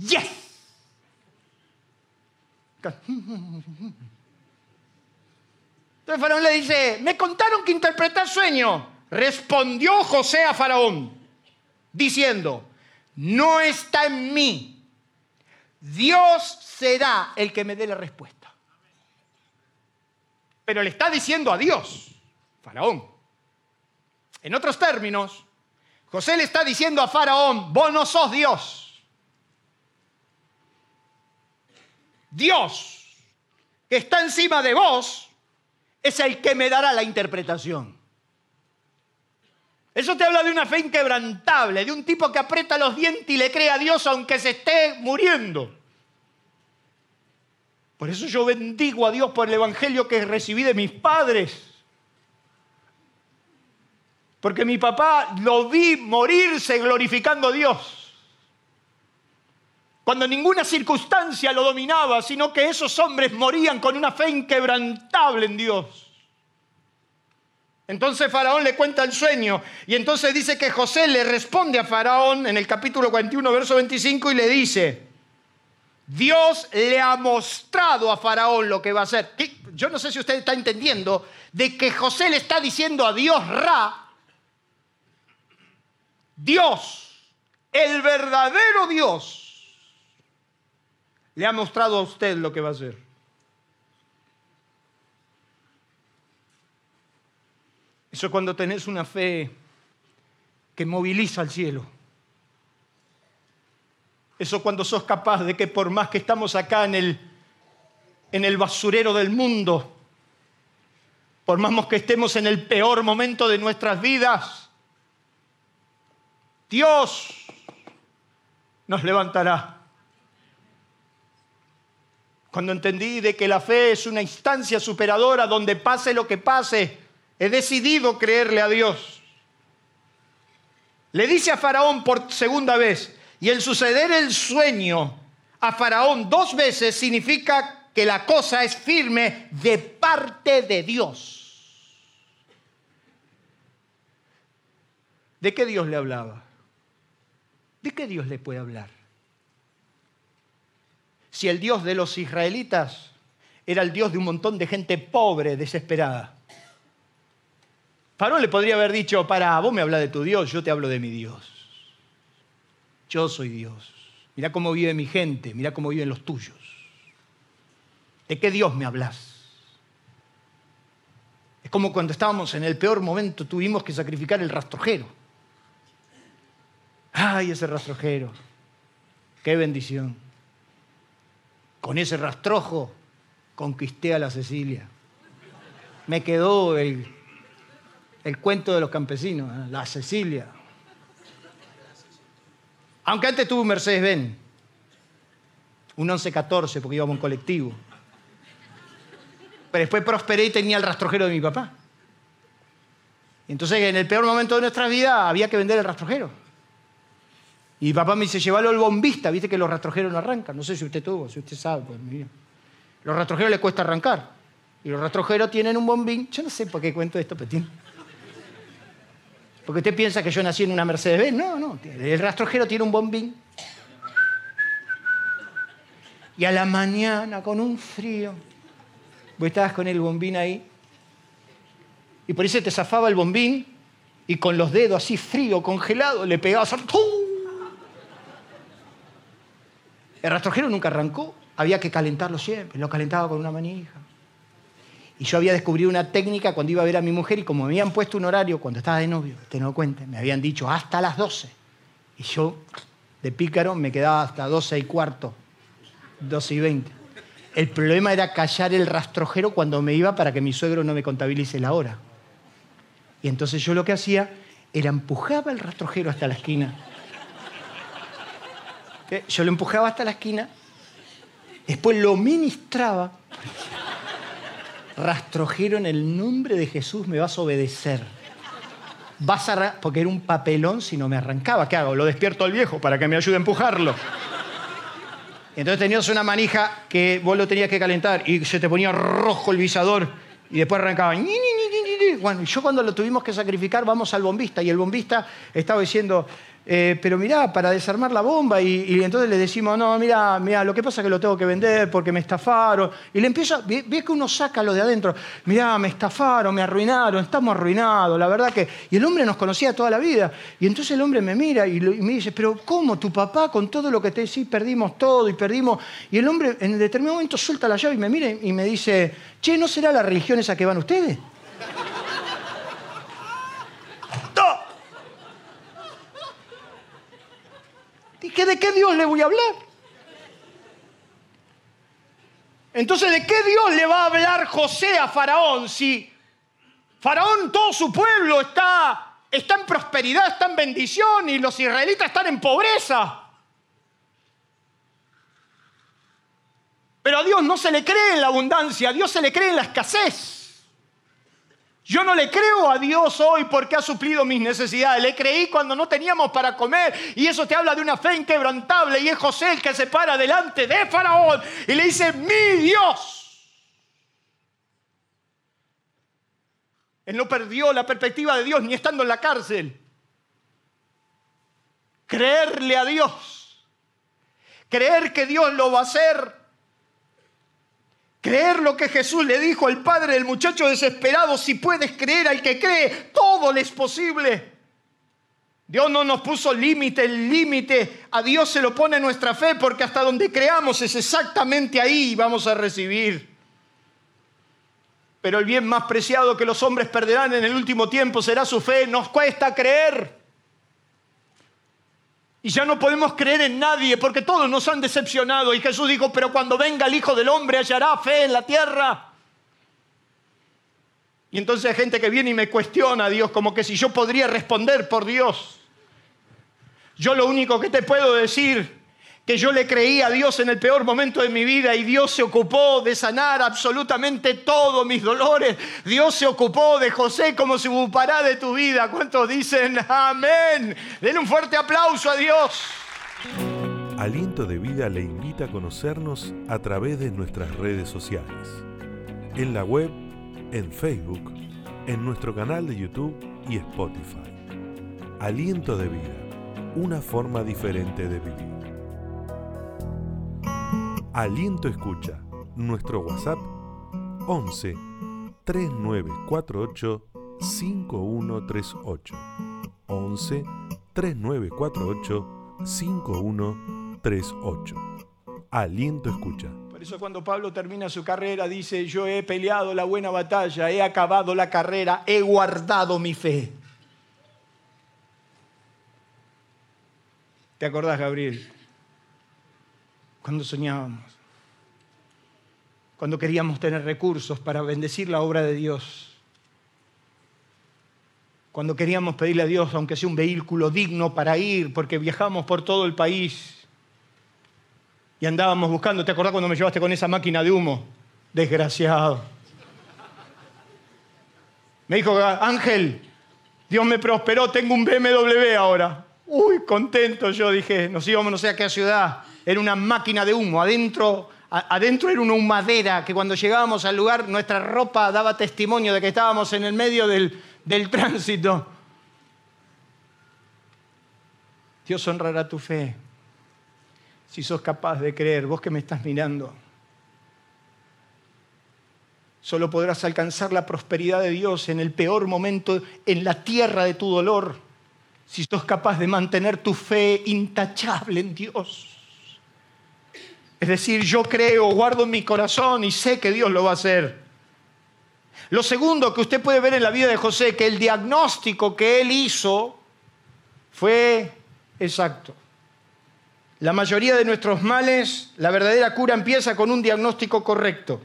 Yes. Entonces Faraón le dice, me contaron que interpretas sueños. Respondió José a Faraón, diciendo, no está en mí. Dios será el que me dé la respuesta. Pero le está diciendo a Dios, Faraón. En otros términos, José le está diciendo a Faraón, vos no sos Dios. Dios, que está encima de vos, es el que me dará la interpretación. Eso te habla de una fe inquebrantable, de un tipo que aprieta los dientes y le cree a Dios aunque se esté muriendo. Por eso yo bendigo a Dios por el Evangelio que recibí de mis padres. Porque mi papá lo vi morirse glorificando a Dios. Cuando ninguna circunstancia lo dominaba, sino que esos hombres morían con una fe inquebrantable en Dios. Entonces Faraón le cuenta el sueño y entonces dice que José le responde a Faraón en el capítulo 41, verso 25 y le dice, Dios le ha mostrado a Faraón lo que va a hacer. Yo no sé si usted está entendiendo de que José le está diciendo a Dios Ra, Dios, el verdadero Dios, le ha mostrado a usted lo que va a hacer. Eso es cuando tenés una fe que moviliza al cielo. Eso cuando sos capaz de que por más que estamos acá en el, en el basurero del mundo, por más que estemos en el peor momento de nuestras vidas, Dios nos levantará. Cuando entendí de que la fe es una instancia superadora donde pase lo que pase, He decidido creerle a Dios. Le dice a Faraón por segunda vez, y el suceder el sueño a Faraón dos veces significa que la cosa es firme de parte de Dios. ¿De qué Dios le hablaba? ¿De qué Dios le puede hablar? Si el Dios de los israelitas era el Dios de un montón de gente pobre, desesperada. Faraón le podría haber dicho, para, vos me hablas de tu Dios, yo te hablo de mi Dios. Yo soy Dios. Mirá cómo vive mi gente, mirá cómo viven los tuyos. ¿De qué Dios me hablas? Es como cuando estábamos en el peor momento, tuvimos que sacrificar el rastrojero. ¡Ay, ese rastrojero! ¡Qué bendición! Con ese rastrojo conquisté a la Cecilia. Me quedó el, el cuento de los campesinos, ¿eh? la Cecilia. Aunque antes tuve un Mercedes-Benz, un 1114 porque íbamos en colectivo. Pero después prosperé y tenía el rastrojero de mi papá. Entonces en el peor momento de nuestra vida había que vender el rastrojero. Y mi papá me dice, llévalo al bombista, viste que los rastrojeros no arrancan. No sé si usted tuvo, si usted sabe, pues mira. Los rastrojeros les cuesta arrancar. Y los rastrojeros tienen un bombín. Yo no sé por qué cuento esto, Petín. Porque usted piensa que yo nací en una Mercedes-Benz. No, no. El rastrojero tiene un bombín. Y a la mañana, con un frío, vos estabas con el bombín ahí. Y por eso te zafaba el bombín y con los dedos así frío, congelado, le pegabas. El rastrojero nunca arrancó había que calentarlo siempre, lo calentaba con una manija. Y yo había descubierto una técnica cuando iba a ver a mi mujer y como me habían puesto un horario cuando estaba de novio, te no cuente, me habían dicho hasta las 12. Y yo, de pícaro, me quedaba hasta 12 y cuarto, 12 y 20. El problema era callar el rastrojero cuando me iba para que mi suegro no me contabilice la hora. Y entonces yo lo que hacía era empujaba el rastrojero hasta la esquina. Yo lo empujaba hasta la esquina Después lo ministraba. Rastrojero en el nombre de Jesús me vas a obedecer. Vas a porque era un papelón si no me arrancaba. ¿Qué hago? Lo despierto al viejo para que me ayude a empujarlo. Entonces tenías una manija que vos lo tenías que calentar y se te ponía rojo el visador y después arrancaba. Bueno, yo cuando lo tuvimos que sacrificar vamos al bombista y el bombista estaba diciendo, eh, pero mirá, para desarmar la bomba, y, entonces le decimos, no, mirá, mirá, lo que pasa es que lo tengo que vender porque me estafaron. Y le empieza, ve, que uno saca lo de adentro, mirá, me estafaron, me arruinaron, estamos arruinados, la verdad que... Y el hombre nos conocía toda la vida. Y entonces el hombre me mira y, me dice, pero ¿cómo tu papá con todo lo que te decís, perdimos todo y perdimos? Y el hombre en determinado momento suelta la llave y me mira y me dice, che, ¿no será la religión esa que van ustedes? ¿de qué Dios le voy a hablar? Entonces, ¿de qué Dios le va a hablar José a Faraón si Faraón, todo su pueblo está, está en prosperidad, está en bendición y los israelitas están en pobreza? Pero a Dios no se le cree en la abundancia, a Dios se le cree en la escasez. Yo no le creo a Dios hoy porque ha suplido mis necesidades. Le creí cuando no teníamos para comer. Y eso te habla de una fe inquebrantable. Y es José el que se para delante de Faraón y le dice, mi Dios. Él no perdió la perspectiva de Dios ni estando en la cárcel. Creerle a Dios. Creer que Dios lo va a hacer Creer lo que Jesús le dijo al padre del muchacho desesperado, si puedes creer al que cree, todo le es posible. Dios no nos puso límite, el límite a Dios se lo pone nuestra fe porque hasta donde creamos es exactamente ahí vamos a recibir. Pero el bien más preciado que los hombres perderán en el último tiempo será su fe. Nos cuesta creer. Y ya no podemos creer en nadie porque todos nos han decepcionado. Y Jesús dijo, pero cuando venga el Hijo del Hombre hallará fe en la tierra. Y entonces hay gente que viene y me cuestiona a Dios como que si yo podría responder por Dios. Yo lo único que te puedo decir que yo le creí a Dios en el peor momento de mi vida y Dios se ocupó de sanar absolutamente todos mis dolores. Dios se ocupó de José como se ocupará de tu vida. ¿Cuántos dicen amén? Denle un fuerte aplauso a Dios. Aliento de Vida le invita a conocernos a través de nuestras redes sociales. En la web, en Facebook, en nuestro canal de YouTube y Spotify. Aliento de vida, una forma diferente de vivir. Aliento Escucha, nuestro WhatsApp 11 3948 5138. 11 3948 5138. Aliento Escucha. Por eso cuando Pablo termina su carrera dice, yo he peleado la buena batalla, he acabado la carrera, he guardado mi fe. ¿Te acordás, Gabriel? Cuando soñábamos, cuando queríamos tener recursos para bendecir la obra de Dios, cuando queríamos pedirle a Dios, aunque sea un vehículo digno para ir, porque viajamos por todo el país y andábamos buscando, ¿te acordás cuando me llevaste con esa máquina de humo? Desgraciado. Me dijo, Ángel, Dios me prosperó, tengo un BMW ahora. Uy, contento yo, dije, nos íbamos no sé a qué ciudad, era una máquina de humo, adentro, adentro era una humadera que cuando llegábamos al lugar nuestra ropa daba testimonio de que estábamos en el medio del, del tránsito. Dios honrará tu fe si sos capaz de creer, vos que me estás mirando. Solo podrás alcanzar la prosperidad de Dios en el peor momento, en la tierra de tu dolor si sos capaz de mantener tu fe intachable en Dios. Es decir, yo creo, guardo en mi corazón y sé que Dios lo va a hacer. Lo segundo que usted puede ver en la vida de José, que el diagnóstico que él hizo fue exacto. La mayoría de nuestros males, la verdadera cura empieza con un diagnóstico correcto.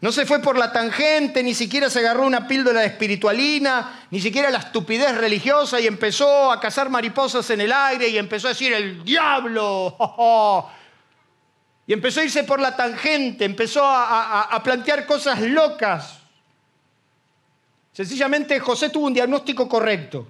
No se fue por la tangente, ni siquiera se agarró una píldora de espiritualina, ni siquiera la estupidez religiosa y empezó a cazar mariposas en el aire y empezó a decir el diablo. Y empezó a irse por la tangente, empezó a, a plantear cosas locas. Sencillamente José tuvo un diagnóstico correcto.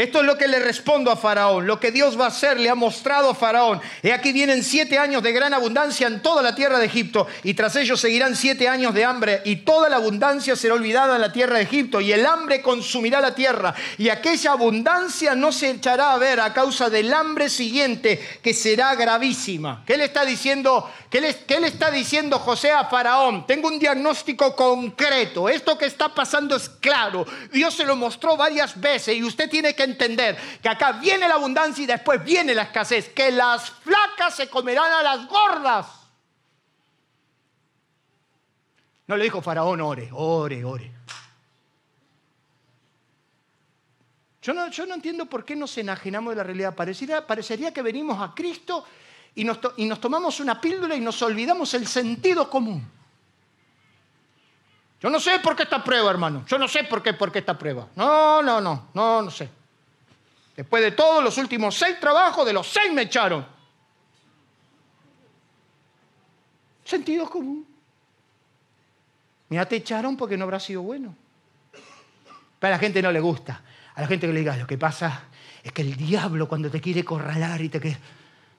Esto es lo que le respondo a Faraón, lo que Dios va a hacer le ha mostrado a Faraón. Y aquí vienen siete años de gran abundancia en toda la tierra de Egipto y tras ellos seguirán siete años de hambre y toda la abundancia será olvidada en la tierra de Egipto y el hambre consumirá la tierra y aquella abundancia no se echará a ver a causa del hambre siguiente que será gravísima. ¿Qué le está diciendo? ¿Qué le, qué le está diciendo José a Faraón? Tengo un diagnóstico concreto. Esto que está pasando es claro. Dios se lo mostró varias veces y usted tiene que entender que acá viene la abundancia y después viene la escasez, que las flacas se comerán a las gordas. No le dijo Faraón, ore, ore, ore. Yo no, yo no entiendo por qué nos enajenamos de la realidad. Parecería, parecería que venimos a Cristo y nos, y nos tomamos una píldora y nos olvidamos el sentido común. Yo no sé por qué esta prueba, hermano. Yo no sé por qué, por qué esta prueba. No, no, no, no, no sé. Después de todos los últimos seis trabajos, de los seis me echaron. Sentido común. Mira, te echaron porque no habrá sido bueno. Pero a la gente no le gusta. A la gente que le diga, lo que pasa es que el diablo cuando te quiere corralar y te quiere...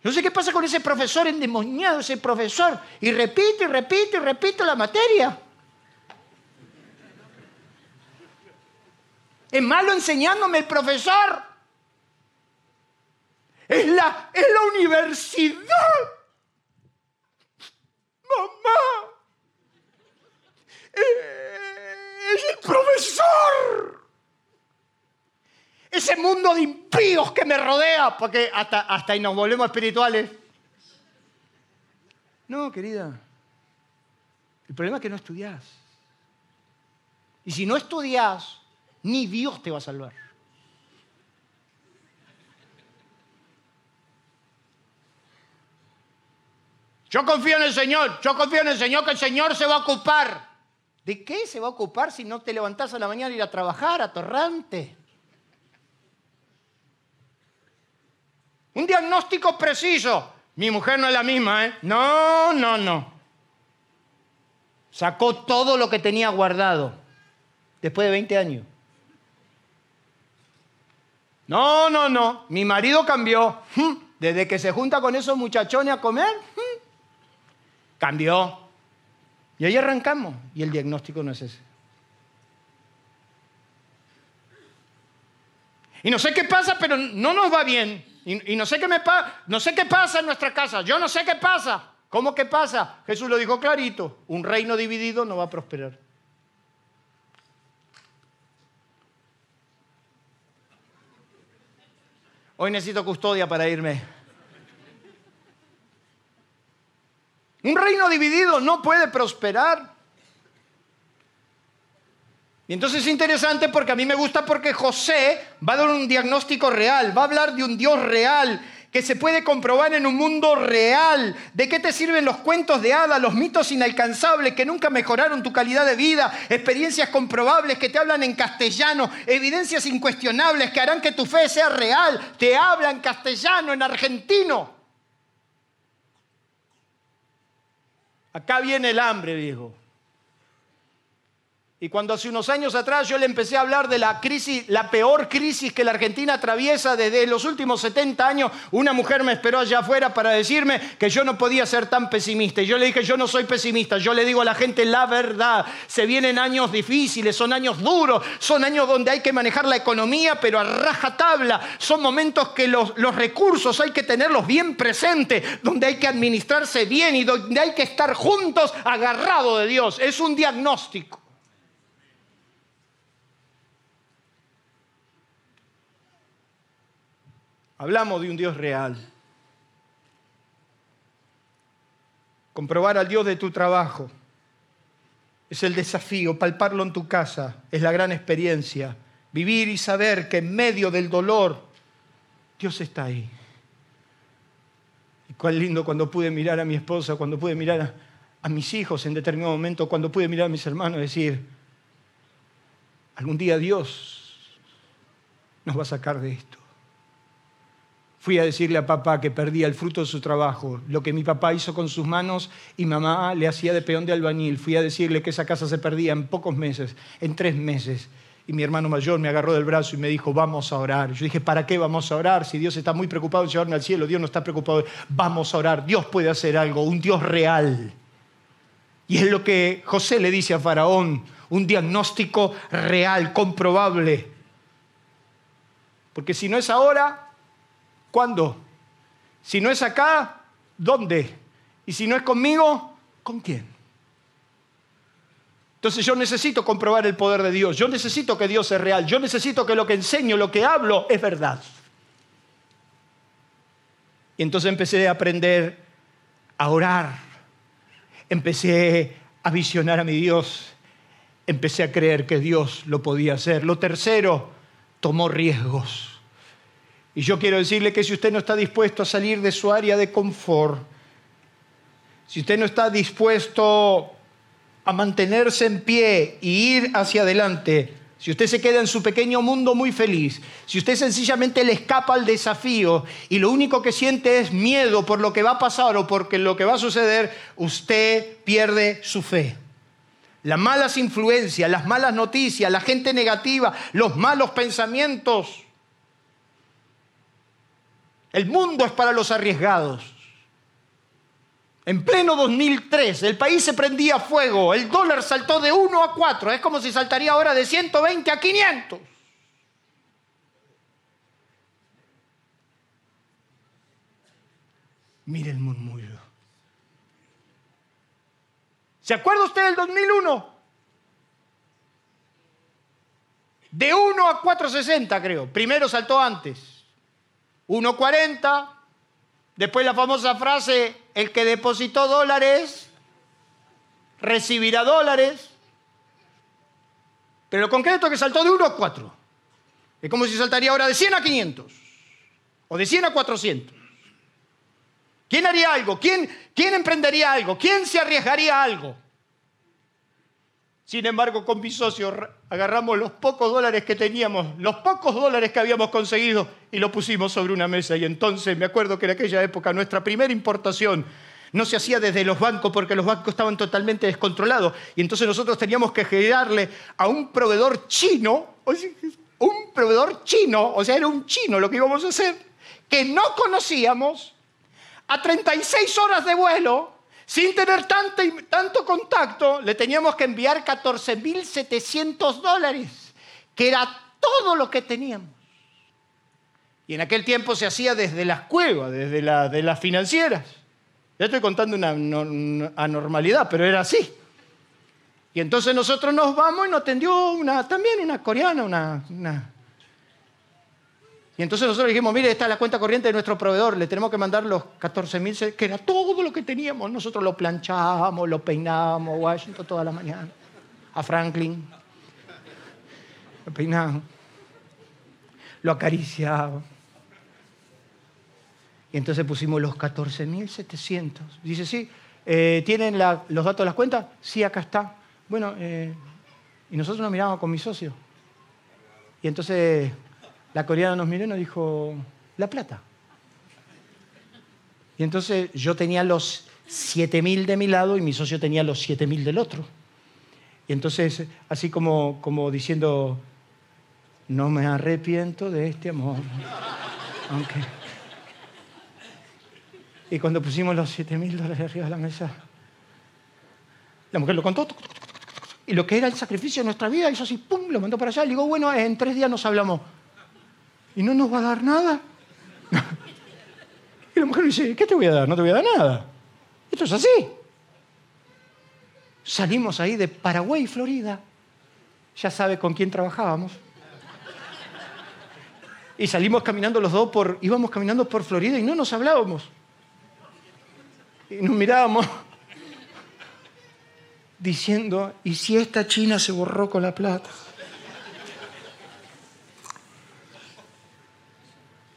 No sé qué pasa con ese profesor endemoniado, ese profesor. Y repite, y repite, y repite la materia. Es malo enseñándome el profesor. Es la, es la universidad. Mamá. Eh, es el profesor. Ese mundo de impíos que me rodea, porque hasta, hasta ahí nos volvemos espirituales. No, querida. El problema es que no estudias. Y si no estudias, ni Dios te va a salvar. Yo confío en el Señor, yo confío en el Señor que el Señor se va a ocupar. ¿De qué se va a ocupar si no te levantás a la mañana y ir a trabajar, a torrante? Un diagnóstico preciso. Mi mujer no es la misma, ¿eh? No, no, no. Sacó todo lo que tenía guardado después de 20 años. No, no, no. Mi marido cambió. Desde que se junta con esos muchachones a comer, cambió. Y ahí arrancamos. Y el diagnóstico no es ese. Y no sé qué pasa, pero no nos va bien. Y, no, sé qué me no sé qué pasa en nuestra casa. Yo no sé qué pasa. ¿Cómo que pasa? Jesús lo dijo clarito. Un reino dividido no va a prosperar. Hoy necesito custodia para irme. Un reino dividido no puede prosperar. Y entonces es interesante porque a mí me gusta porque José va a dar un diagnóstico real, va a hablar de un Dios real que se puede comprobar en un mundo real. ¿De qué te sirven los cuentos de hadas, los mitos inalcanzables que nunca mejoraron tu calidad de vida, experiencias comprobables que te hablan en castellano, evidencias incuestionables que harán que tu fe sea real? Te hablan castellano, en argentino. Acá viene el hambre, viejo. Y cuando hace unos años atrás yo le empecé a hablar de la crisis, la peor crisis que la Argentina atraviesa desde los últimos 70 años, una mujer me esperó allá afuera para decirme que yo no podía ser tan pesimista. Y yo le dije, yo no soy pesimista, yo le digo a la gente la verdad. Se vienen años difíciles, son años duros, son años donde hay que manejar la economía, pero a rajatabla. Son momentos que los, los recursos hay que tenerlos bien presentes, donde hay que administrarse bien y donde hay que estar juntos agarrados de Dios. Es un diagnóstico. Hablamos de un Dios real. Comprobar al Dios de tu trabajo es el desafío, palparlo en tu casa es la gran experiencia. Vivir y saber que en medio del dolor Dios está ahí. Y cuán lindo cuando pude mirar a mi esposa, cuando pude mirar a, a mis hijos en determinado momento, cuando pude mirar a mis hermanos y decir, algún día Dios nos va a sacar de esto. Fui a decirle a papá que perdía el fruto de su trabajo, lo que mi papá hizo con sus manos y mamá le hacía de peón de albañil. Fui a decirle que esa casa se perdía en pocos meses, en tres meses. Y mi hermano mayor me agarró del brazo y me dijo, vamos a orar. Yo dije, ¿para qué vamos a orar? Si Dios está muy preocupado en llevarme al cielo, Dios no está preocupado. Vamos a orar, Dios puede hacer algo, un Dios real. Y es lo que José le dice a Faraón, un diagnóstico real, comprobable. Porque si no es ahora, ¿Cuándo? Si no es acá, ¿dónde? Y si no es conmigo, ¿con quién? Entonces yo necesito comprobar el poder de Dios, yo necesito que Dios es real, yo necesito que lo que enseño, lo que hablo es verdad. Y entonces empecé a aprender a orar, empecé a visionar a mi Dios, empecé a creer que Dios lo podía hacer. Lo tercero, tomó riesgos. Y yo quiero decirle que si usted no está dispuesto a salir de su área de confort, si usted no está dispuesto a mantenerse en pie y ir hacia adelante, si usted se queda en su pequeño mundo muy feliz, si usted sencillamente le escapa al desafío y lo único que siente es miedo por lo que va a pasar o por lo que va a suceder, usted pierde su fe. Las malas influencias, las malas noticias, la gente negativa, los malos pensamientos el mundo es para los arriesgados. En pleno 2003 el país se prendía fuego, el dólar saltó de 1 a 4, es como si saltaría ahora de 120 a 500. Mire el murmullo. ¿Se acuerda usted del 2001? De 1 a 460 creo. Primero saltó antes. 1.40. Después la famosa frase, el que depositó dólares recibirá dólares. Pero lo concreto es que saltó de 1 a 4. Es como si saltaría ahora de 100 a 500 o de 100 a 400. ¿Quién haría algo? ¿Quién, quién emprendería algo? ¿Quién se arriesgaría algo? Sin embargo, con mi socio agarramos los pocos dólares que teníamos, los pocos dólares que habíamos conseguido y lo pusimos sobre una mesa. Y entonces me acuerdo que en aquella época nuestra primera importación no se hacía desde los bancos porque los bancos estaban totalmente descontrolados. Y entonces nosotros teníamos que generarle a un proveedor chino, un proveedor chino, o sea, era un chino lo que íbamos a hacer, que no conocíamos, a 36 horas de vuelo, sin tener tanto, contacto, le teníamos que enviar 14.700 dólares, que era todo lo que teníamos. Y en aquel tiempo se hacía desde las cuevas, desde de las financieras. Ya estoy contando una, anormalidad, pero era así. Y entonces nosotros nos vamos y nos atendió una, también una coreana, una, Y entonces nosotros dijimos, mire, esta es la cuenta corriente de nuestro proveedor, le tenemos que mandar los 14 mil, que era todo lo que teníamos. Nosotros lo planchábamos, lo peinábamos, Washington toda la mañana, a Franklin. Lo peinábamos, lo acariciábamos. Y entonces pusimos los 14.700. Dice, sí, eh, ¿tienen los datos de las cuentas? Sí, acá está. Bueno, eh, y nosotros nos miramos con mi socio. Y entonces la coreana nos miró y nos dijo, la plata. Y entonces yo tenía los 7.000 de mi lado y mi socio tenía los 7.000 del otro. Y entonces, así como, como diciendo, no me arrepiento de este amor. Aunque y cuando pusimos los 7 mil dólares arriba de la mesa, la mujer lo contó. Y lo que era el sacrificio de nuestra vida hizo así, ¡pum! Lo mandó para allá. Le digo, bueno, en tres días nos hablamos. ¿Y no nos va a dar nada? y la mujer dice, ¿qué te voy a dar? No te voy a dar nada. Esto es así. Salimos ahí de Paraguay, Florida. Ya sabe con quién trabajábamos. Y salimos caminando los dos por, íbamos caminando por Florida y no nos hablábamos. Y nos mirábamos diciendo, ¿y si esta China se borró con la plata?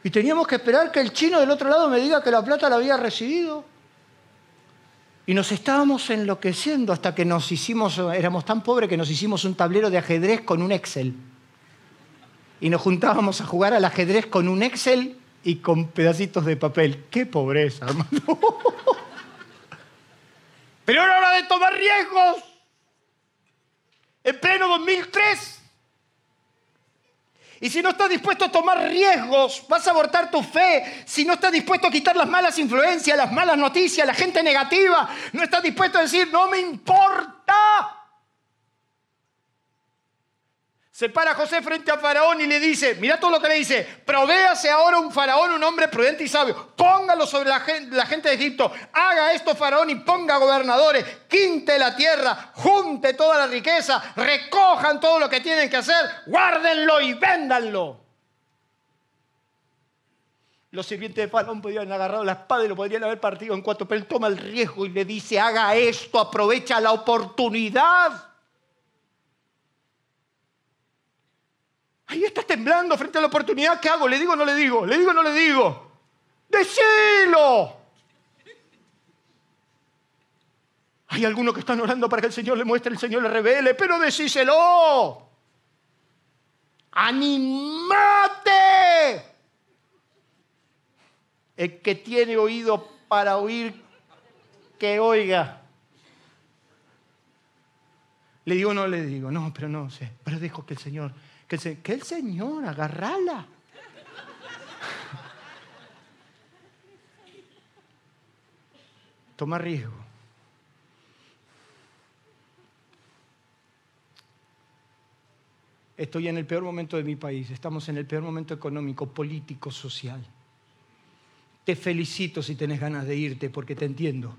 Y teníamos que esperar que el chino del otro lado me diga que la plata la había recibido. Y nos estábamos enloqueciendo hasta que nos hicimos, éramos tan pobres que nos hicimos un tablero de ajedrez con un Excel. Y nos juntábamos a jugar al ajedrez con un Excel y con pedacitos de papel. ¡Qué pobreza, hermano! Pero era hora de tomar riesgos. En pleno 2003. Y si no estás dispuesto a tomar riesgos, vas a abortar tu fe. Si no estás dispuesto a quitar las malas influencias, las malas noticias, la gente negativa, no estás dispuesto a decir, no me importa. Se para José frente a Faraón y le dice, mira todo lo que le dice, provéase ahora un Faraón, un hombre prudente y sabio, póngalo sobre la gente, de Egipto, haga esto Faraón y ponga gobernadores, quinte la tierra, junte toda la riqueza, recojan todo lo que tienen que hacer, guárdenlo y véndanlo. Los sirvientes de Faraón podían haber agarrado la espada y lo podrían haber partido en cuatro, pero él toma el riesgo y le dice, haga esto, aprovecha la oportunidad. Ahí estás temblando frente a la oportunidad. ¿Qué hago? ¿Le digo o no le digo? ¿Le digo o no le digo? ¡Decilo! Hay algunos que están orando para que el Señor le muestre, el Señor le revele, pero decíselo. ¡Animate! El que tiene oído para oír, que oiga. ¿Le digo no le digo? No, pero no sé. Pero dejo que el Señor que, el Señor, agarrala. Toma riesgo. Estoy en el peor momento de mi país, estamos en el peor momento económico, político, social. Te felicito si tenés ganas de irte porque te entiendo.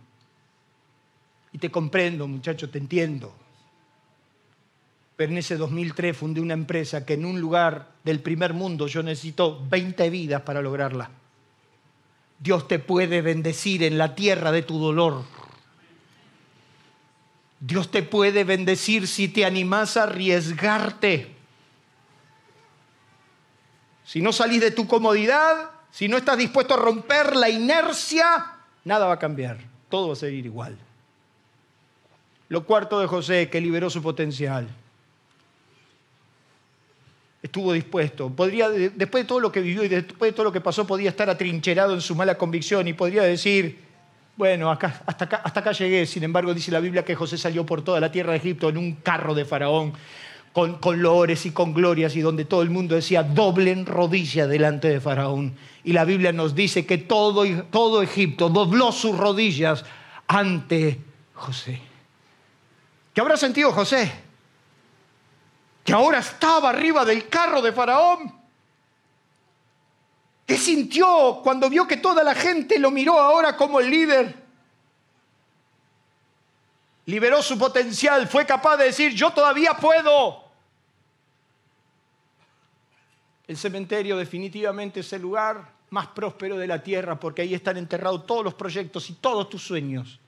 Y te comprendo, muchacho, te entiendo. Pero en ese 2003 fundé una empresa que en un lugar del primer mundo yo necesito 20 vidas para lograrla. Dios te puede bendecir en la tierra de tu dolor. Dios te puede bendecir si te animás a arriesgarte. Si no salís de tu comodidad, si no estás dispuesto a romper la inercia, nada va a cambiar. Todo va a seguir igual. Lo cuarto de José, que liberó su potencial estuvo dispuesto. Podría, después de todo lo que vivió y después de todo lo que pasó, podía estar atrincherado en su mala convicción y podría decir, bueno, hasta, acá, llegué. Sin embargo, dice la Biblia que José salió por toda la tierra de Egipto en un carro de faraón, con, con loores y con glorias, y donde todo el mundo decía, doblen rodilla delante de faraón. Y la Biblia nos dice que todo, todo Egipto dobló sus rodillas ante José. ¿Qué habrá sentido José? Que ahora estaba arriba del carro de Faraón. ¿Qué sintió cuando vio que toda la gente lo miró ahora como el líder? Liberó su potencial, fue capaz de decir, yo todavía puedo. El cementerio definitivamente es el lugar más próspero de la tierra porque ahí están enterrados todos los proyectos y todos tus sueños.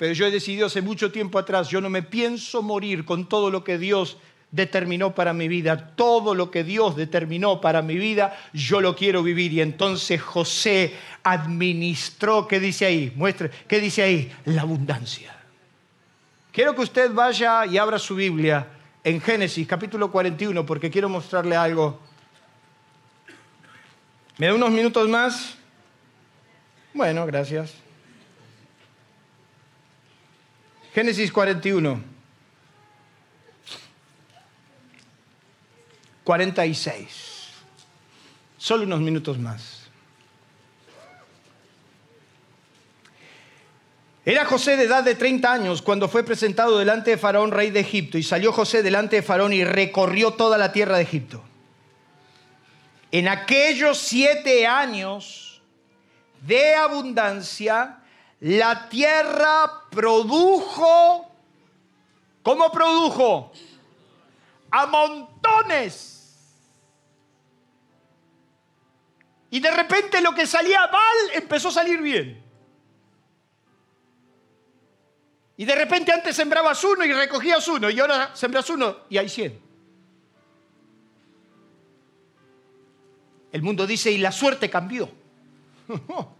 Pero yo he decidido hace mucho tiempo atrás, yo no me pienso morir con todo lo que Dios determinó para mi vida. Todo lo que Dios determinó para mi vida, yo lo quiero vivir. Y entonces José administró, ¿qué dice ahí? Muestre, ¿qué dice ahí? La abundancia. Quiero que usted vaya y abra su Biblia en Génesis capítulo 41 porque quiero mostrarle algo. ¿Me da unos minutos más? Bueno, gracias. Génesis 41. 46. Solo unos minutos más. Era José de edad de 30 años cuando fue presentado delante de Faraón, rey de Egipto, y salió José delante de Faraón y recorrió toda la tierra de Egipto. En aquellos siete años de abundancia, la tierra produjo, ¿cómo produjo? A montones Y de repente lo que salía mal empezó a salir bien. Y de repente antes sembrabas uno y recogías uno y ahora sembras uno y hay cien. El mundo dice, y la suerte cambió.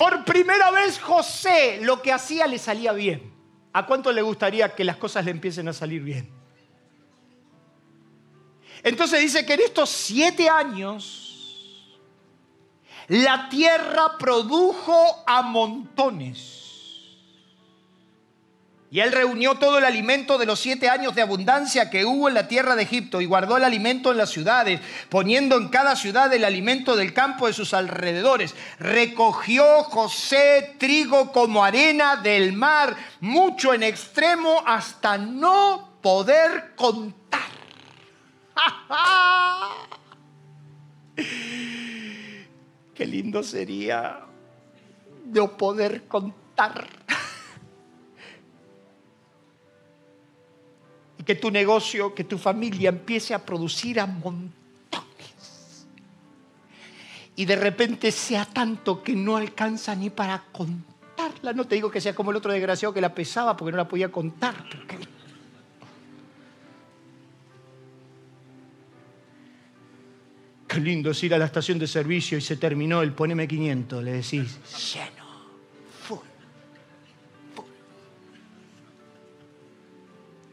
Por primera vez José lo que hacía le salía bien. ¿A cuánto le gustaría que las cosas le empiecen a salir bien? Entonces dice que en estos siete años la tierra produjo a montones. Y él reunió todo el alimento de los siete años de abundancia que hubo en la tierra de Egipto y guardó el alimento en las ciudades, poniendo en cada ciudad el alimento del campo de sus alrededores. Recogió José trigo como arena del mar, mucho en extremo hasta no poder contar. Qué lindo sería no poder contar. Que tu negocio, que tu familia empiece a producir a montones. Y de repente sea tanto que no alcanza ni para contarla. No te digo que sea como el otro desgraciado que la pesaba porque no la podía contar. Qué lindo es ir a la estación de servicio y se terminó el poneme 500. Le decís, lleno,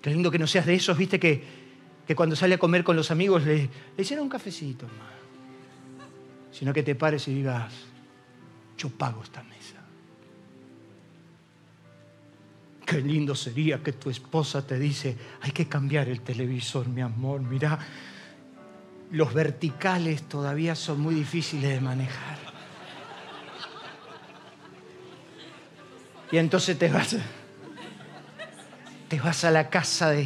Qué lindo que no seas de esos, viste, que, que cuando sale a comer con los amigos le, le hicieron un cafecito, hermano. Sino que te pares y digas, yo pago esta mesa. Qué lindo sería que tu esposa te dice, hay que cambiar el televisor, mi amor, mira los verticales todavía son muy difíciles de manejar. Y entonces te vas, te vas a la casa de...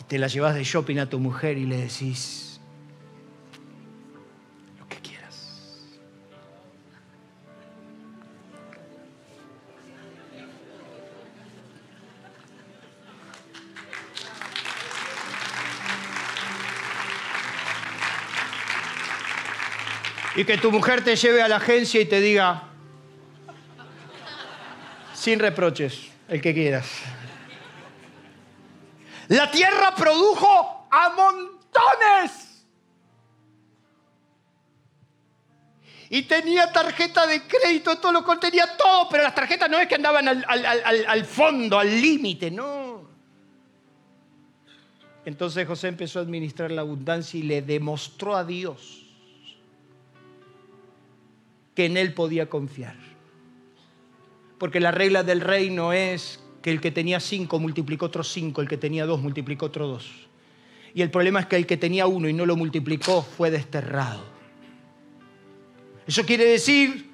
Y te la llevas de shopping a tu mujer y le decís, y que tu mujer te lleve a la agencia y te diga, sin reproches, el que quieras. La tierra produjo a montones. Y tenía tarjeta de crédito, todo lo contenía todo, pero las tarjetas no es que andaban al, al fondo, al límite, no. Entonces José empezó a administrar la abundancia y le demostró a Dios que en él podía confiar. Porque la regla del reino es que el que tenía cinco multiplicó otros cinco, el que tenía dos multiplicó otros dos. Y el problema es que el que tenía uno y no lo multiplicó fue desterrado. Eso quiere decir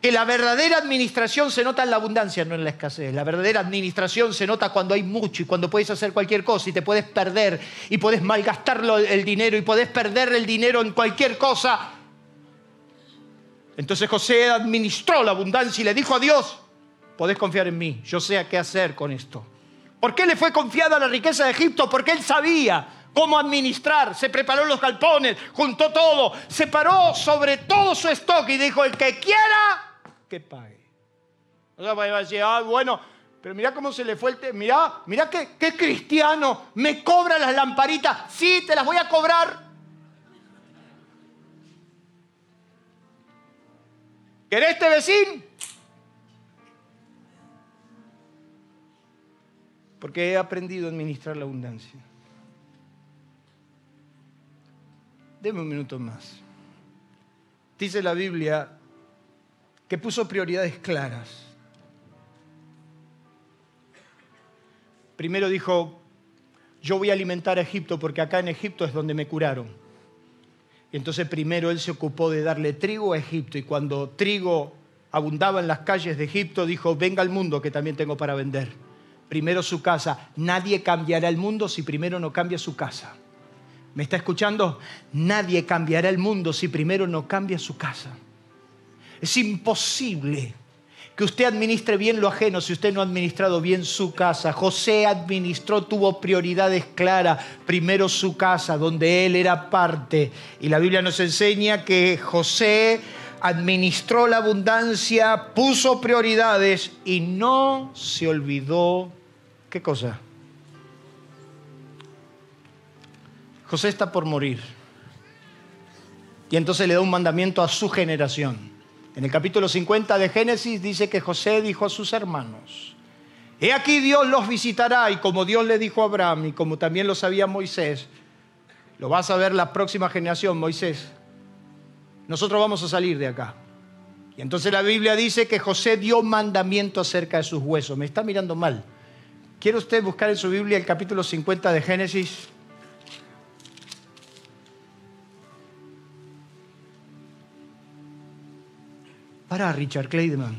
que la verdadera administración se nota en la abundancia, no en la escasez. La verdadera administración se nota cuando hay mucho y cuando puedes hacer cualquier cosa y te puedes perder y puedes malgastar el dinero y puedes perder el dinero en cualquier cosa. Entonces José administró la abundancia y le dijo a Dios, podés confiar en mí, yo sé a qué hacer con esto. ¿Por qué le fue confiada la riqueza de Egipto? Porque él sabía cómo administrar, se preparó los galpones, juntó todo, se paró sobre todo su stock y dijo, el que quiera, que pague. O sea, va a decir, ah, bueno, pero mira cómo se le fue el... Te mira, mira qué, qué cristiano, me cobra las lamparitas, sí, te las voy a cobrar. ¿Querés este vecino? Porque he aprendido a administrar la abundancia. Deme un minuto más. Dice la Biblia que puso prioridades claras. Primero dijo, yo voy a alimentar a Egipto porque acá en Egipto es donde me curaron. Y entonces primero él se ocupó de darle trigo a Egipto y cuando trigo abundaba en las calles de Egipto, dijo, venga al mundo que también tengo para vender. Primero su casa. Nadie cambiará el mundo si primero no cambia su casa. ¿Me está escuchando? Nadie cambiará el mundo si primero no cambia su casa. Es imposible que usted administre bien lo ajeno si usted no ha administrado bien su casa. José administró, tuvo prioridades claras. Primero su casa, donde él era parte. Y la Biblia nos enseña que José administró la abundancia, puso prioridades y no se olvidó. ¿Qué cosa? José está por morir. Y entonces le da un mandamiento a su generación. En el capítulo 50 de Génesis dice que José dijo a sus hermanos, He aquí Dios los visitará y como Dios le dijo a Abraham y como también lo sabía Moisés, lo vas a ver la próxima generación, Moisés, nosotros vamos a salir de acá. Y entonces la Biblia dice que José dio mandamiento acerca de sus huesos. Me está mirando mal. ¿Quiere usted buscar en su Biblia el capítulo 50 de Génesis? Para, Richard Claydeman.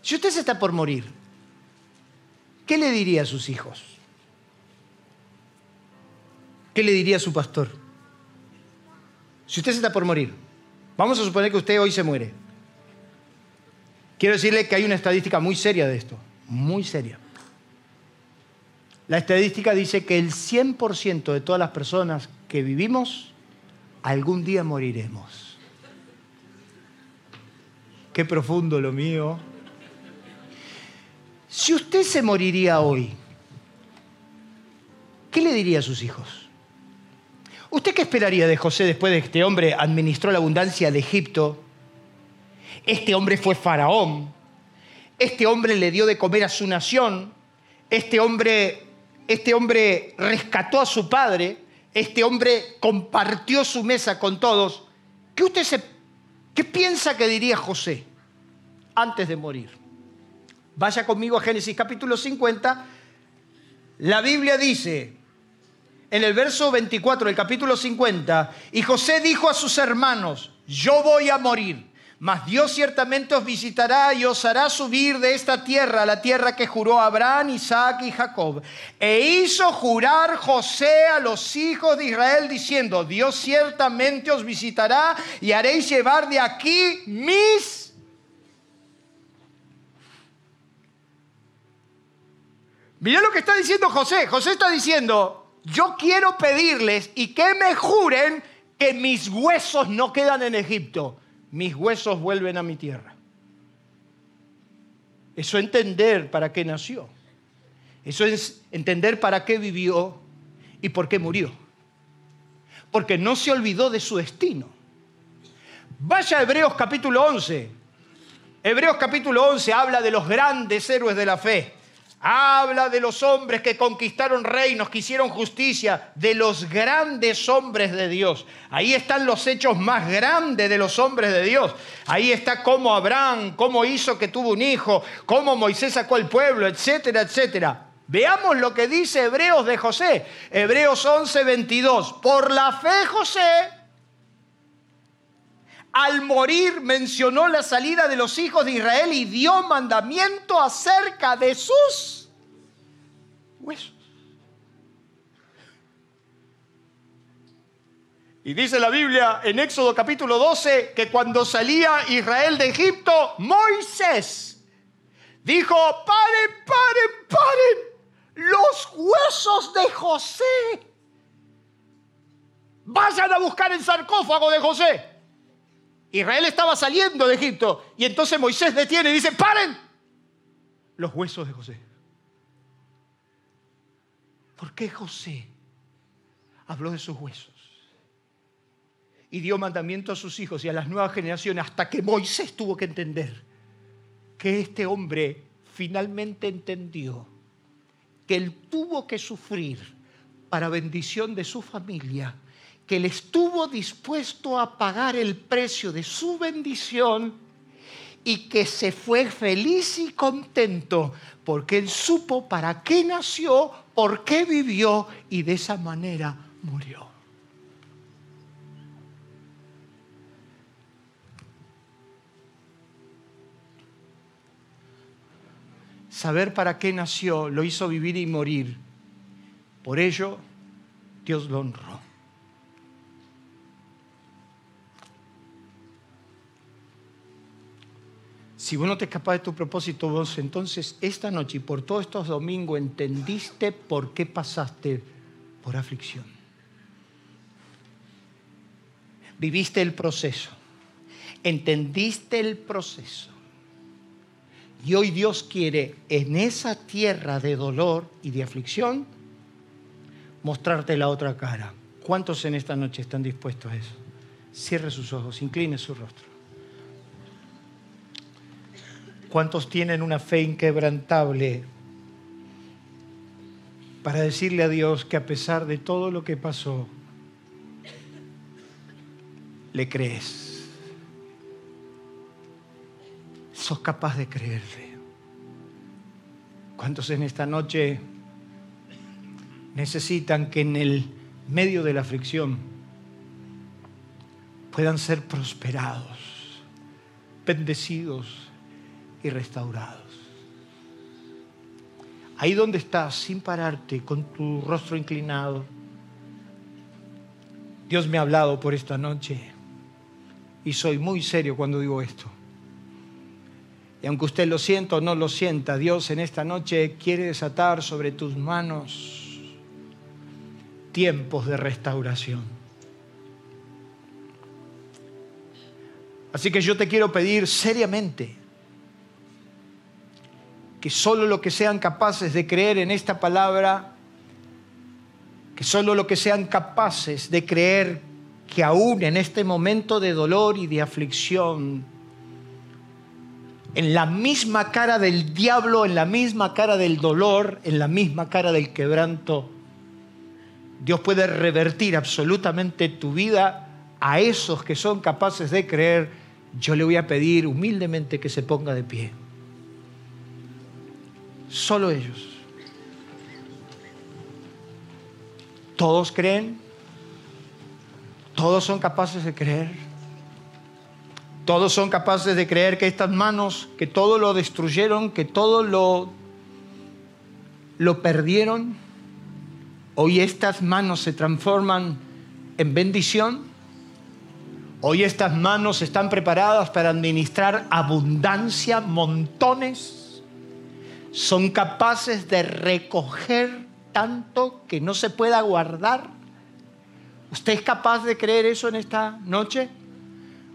Si usted se está por morir, ¿qué le diría a sus hijos? ¿Qué le diría a su pastor? Si usted se está por morir, vamos a suponer que usted hoy se muere. Quiero decirle que hay una estadística muy seria de esto, muy seria. La estadística dice que el 100% de todas las personas que vivimos, algún día moriremos. Qué profundo lo mío. Si usted se moriría hoy, ¿qué le diría a sus hijos? ¿Usted qué esperaría de José después de que este hombre administró la abundancia de Egipto este hombre fue faraón. Este hombre le dio de comer a su nación. Este hombre, este hombre rescató a su padre. Este hombre compartió su mesa con todos. ¿Qué, usted se, ¿Qué piensa que diría José antes de morir? Vaya conmigo a Génesis capítulo 50. La Biblia dice, en el verso 24 del capítulo 50, y José dijo a sus hermanos, yo voy a morir mas Dios ciertamente os visitará y os hará subir de esta tierra, la tierra que juró Abraham, Isaac y Jacob. E hizo jurar José a los hijos de Israel diciendo, Dios ciertamente os visitará y haréis llevar de aquí mis... Mira lo que está diciendo José. José está diciendo, yo quiero pedirles y que me juren que mis huesos no quedan en Egipto mis huesos vuelven a mi tierra. Eso es entender para qué nació. Eso es entender para qué vivió y por qué murió. Porque no se olvidó de su destino. Vaya a Hebreos capítulo 11. Hebreos capítulo 11 habla de los grandes héroes de la fe. Habla de los hombres que conquistaron reinos, que hicieron justicia, de los grandes hombres de Dios. Ahí están los hechos más grandes de los hombres de Dios. Ahí está cómo Abraham, cómo hizo que tuvo un hijo, cómo Moisés sacó al pueblo, etcétera, etcétera. Veamos lo que dice Hebreos de José. Hebreos 11, 22. Por la fe José, al morir mencionó la salida de los hijos de Israel y dio mandamiento acerca de sus huesos. Y dice la Biblia en Éxodo capítulo 12 que cuando salía Israel de Egipto, Moisés dijo, paren, paren, paren, los huesos de José. Vayan a buscar el sarcófago de José. Israel estaba saliendo de Egipto y entonces Moisés detiene y dice, paren los huesos de José. ¿Por qué José habló de sus huesos? Y dio mandamiento a sus hijos y a las nuevas generaciones hasta que Moisés tuvo que entender que este hombre finalmente entendió que él tuvo que sufrir para bendición de su familia que él estuvo dispuesto a pagar el precio de su bendición y que se fue feliz y contento porque él supo para qué nació, por qué vivió y de esa manera murió. Saber para qué nació lo hizo vivir y morir. Por ello, Dios lo honró. Si vos no te escapas de tu propósito, vos entonces esta noche y por todos estos domingos entendiste por qué pasaste por aflicción. Viviste el proceso, entendiste el proceso. Y hoy Dios quiere en esa tierra de dolor y de aflicción mostrarte la otra cara. ¿Cuántos en esta noche están dispuestos a eso? Cierre sus ojos, incline su rostro. ¿Cuántos tienen una fe inquebrantable para decirle a Dios que a pesar de todo lo que pasó, le crees? Sos capaz de creerle. ¿Cuántos en esta noche necesitan que en el medio de la aflicción puedan ser prosperados, bendecidos? Y restaurados. Ahí donde estás, sin pararte, con tu rostro inclinado, Dios me ha hablado por esta noche y soy muy serio cuando digo esto. Y aunque usted lo sienta o no lo sienta, Dios en esta noche quiere desatar sobre tus manos tiempos de restauración. Así que yo te quiero pedir seriamente que solo lo que sean capaces de creer en esta palabra, que solo lo que sean capaces de creer que aún en este momento de dolor y de aflicción, en la misma cara del diablo, en la misma cara del dolor, en la misma cara del quebranto, Dios puede revertir absolutamente tu vida a esos que son capaces de creer. Yo le voy a pedir humildemente que se ponga de pie. Solo ellos. Todos creen. Todos son capaces de creer. Todos son capaces de creer que estas manos, que todo lo destruyeron, que todo lo, lo perdieron, hoy estas manos se transforman en bendición. Hoy estas manos están preparadas para administrar abundancia, montones son capaces de recoger tanto que no se pueda guardar. ¿Usted es capaz de creer eso en esta noche?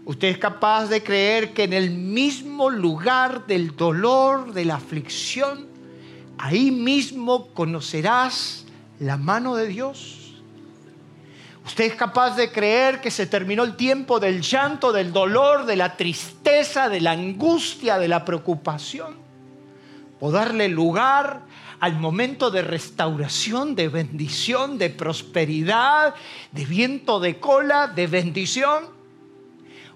¿Usted es capaz de creer que en el mismo lugar del dolor, de la aflicción, ahí mismo conocerás la mano de Dios? ¿Usted es capaz de creer que se terminó el tiempo del llanto, del dolor, de la tristeza, de la angustia, de la preocupación? O darle lugar al momento de restauración, de bendición, de prosperidad, de viento de cola, de bendición.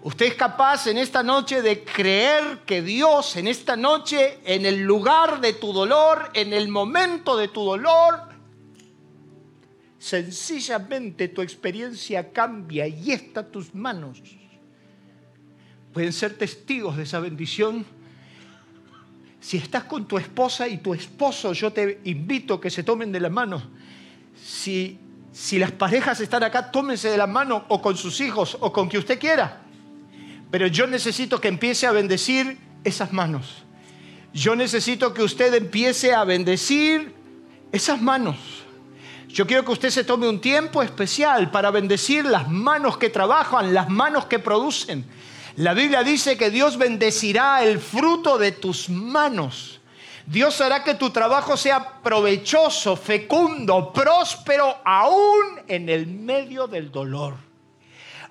Usted es capaz en esta noche de creer que Dios en esta noche, en el lugar de tu dolor, en el momento de tu dolor, sencillamente tu experiencia cambia y está tus manos. Pueden ser testigos de esa bendición. Si estás con tu esposa y tu esposo, yo te invito a que se tomen de la mano. Si, si las parejas están acá, tómense de la mano o con sus hijos o con quien usted quiera pero yo necesito que empiece a bendecir esas manos. Yo necesito que usted empiece a bendecir esas manos. Yo quiero que usted se tome un tiempo especial para bendecir las manos que trabajan, las manos que producen. La Biblia dice que Dios bendecirá el fruto de tus manos. Dios hará que tu trabajo sea provechoso, fecundo, próspero, aún en el medio del dolor.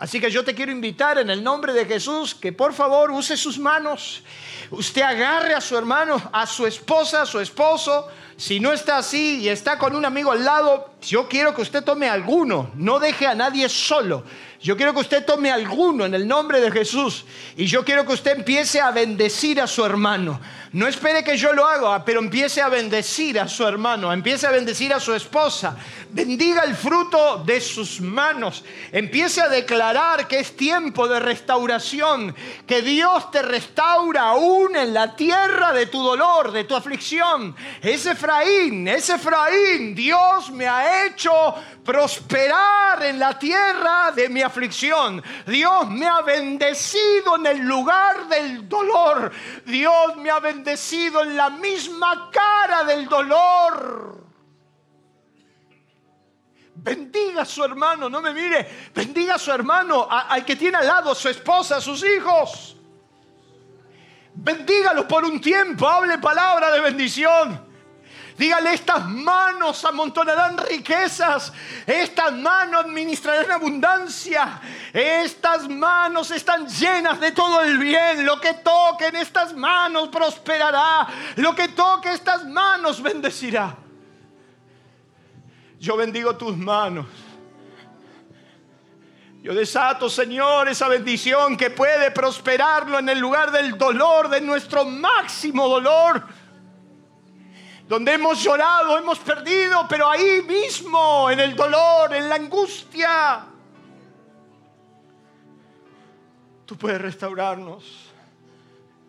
Así que yo te quiero invitar en el nombre de Jesús que por favor use sus manos. Usted agarre a su hermano, a su esposa, a su esposo. Si no está así y está con un amigo al lado, yo quiero que usted tome alguno. No deje a nadie solo. Yo quiero que usted tome alguno en el nombre de Jesús. Y yo quiero que usted empiece a bendecir a su hermano. No espere que yo lo haga, pero empiece a bendecir a su hermano, empiece a bendecir a su esposa. Bendiga el fruto de sus manos. Empiece a declarar que es tiempo de restauración, que Dios te restaura aún en la tierra de tu dolor, de tu aflicción. Es Efraín, es Efraín. Dios me ha hecho prosperar en la tierra de mi aflicción. Dios me ha bendecido en el lugar del dolor. Dios me ha bendecido en la misma cara del dolor. Bendiga a su hermano, no me mire. Bendiga a su hermano, al que tiene al lado, su esposa, sus hijos. Bendígalo por un tiempo, hable palabra de bendición. Dígale, estas manos amontonarán riquezas, estas manos administrarán abundancia, estas manos están llenas de todo el bien, lo que toque en estas manos prosperará, lo que toque estas manos bendecirá. Yo bendigo tus manos. Yo desato, Señor, esa bendición que puede prosperarlo en el lugar del dolor, de nuestro máximo dolor donde hemos llorado, hemos perdido, pero ahí mismo, en el dolor, en la angustia, tú puedes restaurarnos.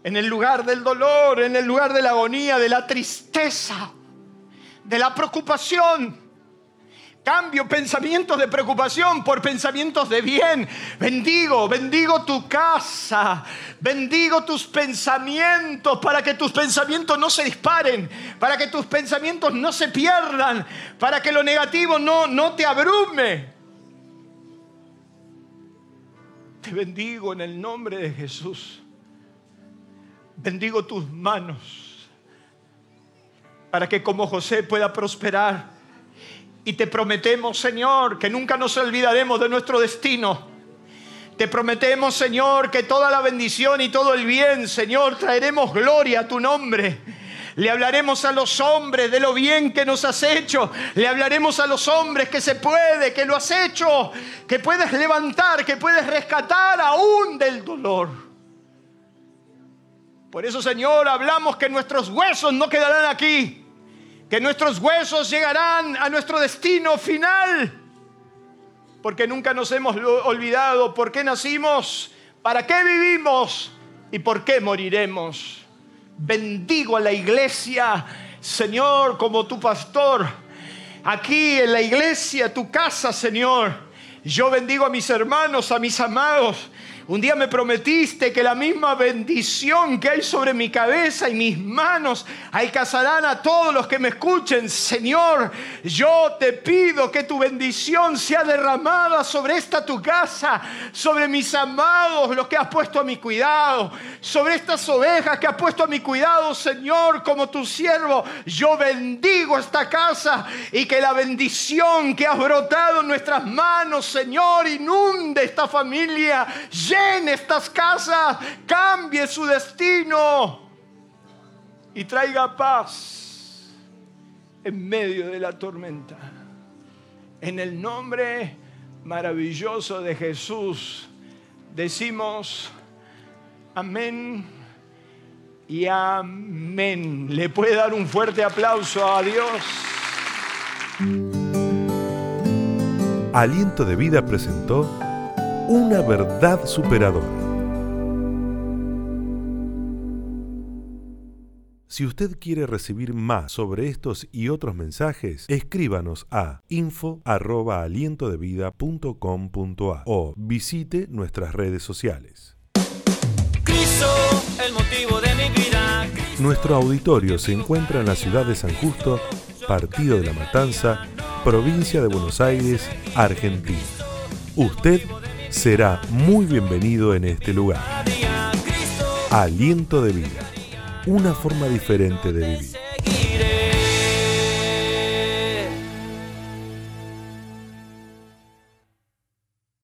En el lugar del dolor, en el lugar de la agonía, de la tristeza, de la preocupación. Cambio pensamientos de preocupación por pensamientos de bien. Bendigo, bendigo tu casa. Bendigo tus pensamientos para que tus pensamientos no se disparen, para que tus pensamientos no se pierdan, para que lo negativo no, no te abrume. Te bendigo en el nombre de Jesús. Bendigo tus manos para que como José pueda prosperar y te prometemos, Señor, que nunca nos olvidaremos de nuestro destino. Te prometemos, Señor, que toda la bendición y todo el bien, Señor, traeremos gloria a tu nombre. Le hablaremos a los hombres de lo bien que nos has hecho. Le hablaremos a los hombres que se puede, que lo has hecho, que puedes levantar, que puedes rescatar aún del dolor. Por eso, Señor, hablamos que nuestros huesos no quedarán aquí que nuestros huesos llegarán a nuestro destino final, porque nunca nos hemos olvidado por qué nacimos, para qué vivimos y por qué moriremos. Bendigo a la iglesia, Señor, como tu pastor, aquí en la iglesia, tu casa, Señor. Yo bendigo a mis hermanos, a mis amados, un día me prometiste que la misma bendición que hay sobre mi cabeza y mis manos alcanzarán a todos los que me escuchen. Señor, yo te pido que tu bendición sea derramada sobre esta tu casa, sobre mis amados, los que has puesto a mi cuidado, sobre estas ovejas que has puesto a mi cuidado, Señor, como tu siervo. Yo bendigo esta casa y que la bendición que has brotado en nuestras manos, Señor, inunde esta familia en estas casas, cambie su destino. y traiga paz en medio de la tormenta. En el nombre maravilloso de Jesús decimos amén y amén. ¿Le puede dar un fuerte aplauso a Dios? Aliento de Vida presentó Una verdad superadora. Si usted quiere recibir más sobre estos y otros mensajes, escríbanos a info@alientodevida.com.a o visite nuestras redes sociales. Cristo, el motivo de mi vida. Nuestro auditorio se encuentra en la ciudad de San Justo, Partido de la Matanza, provincia de Buenos Aires, Argentina. Usted será muy bienvenido en este lugar. Aliento de vida, una forma diferente de vivir.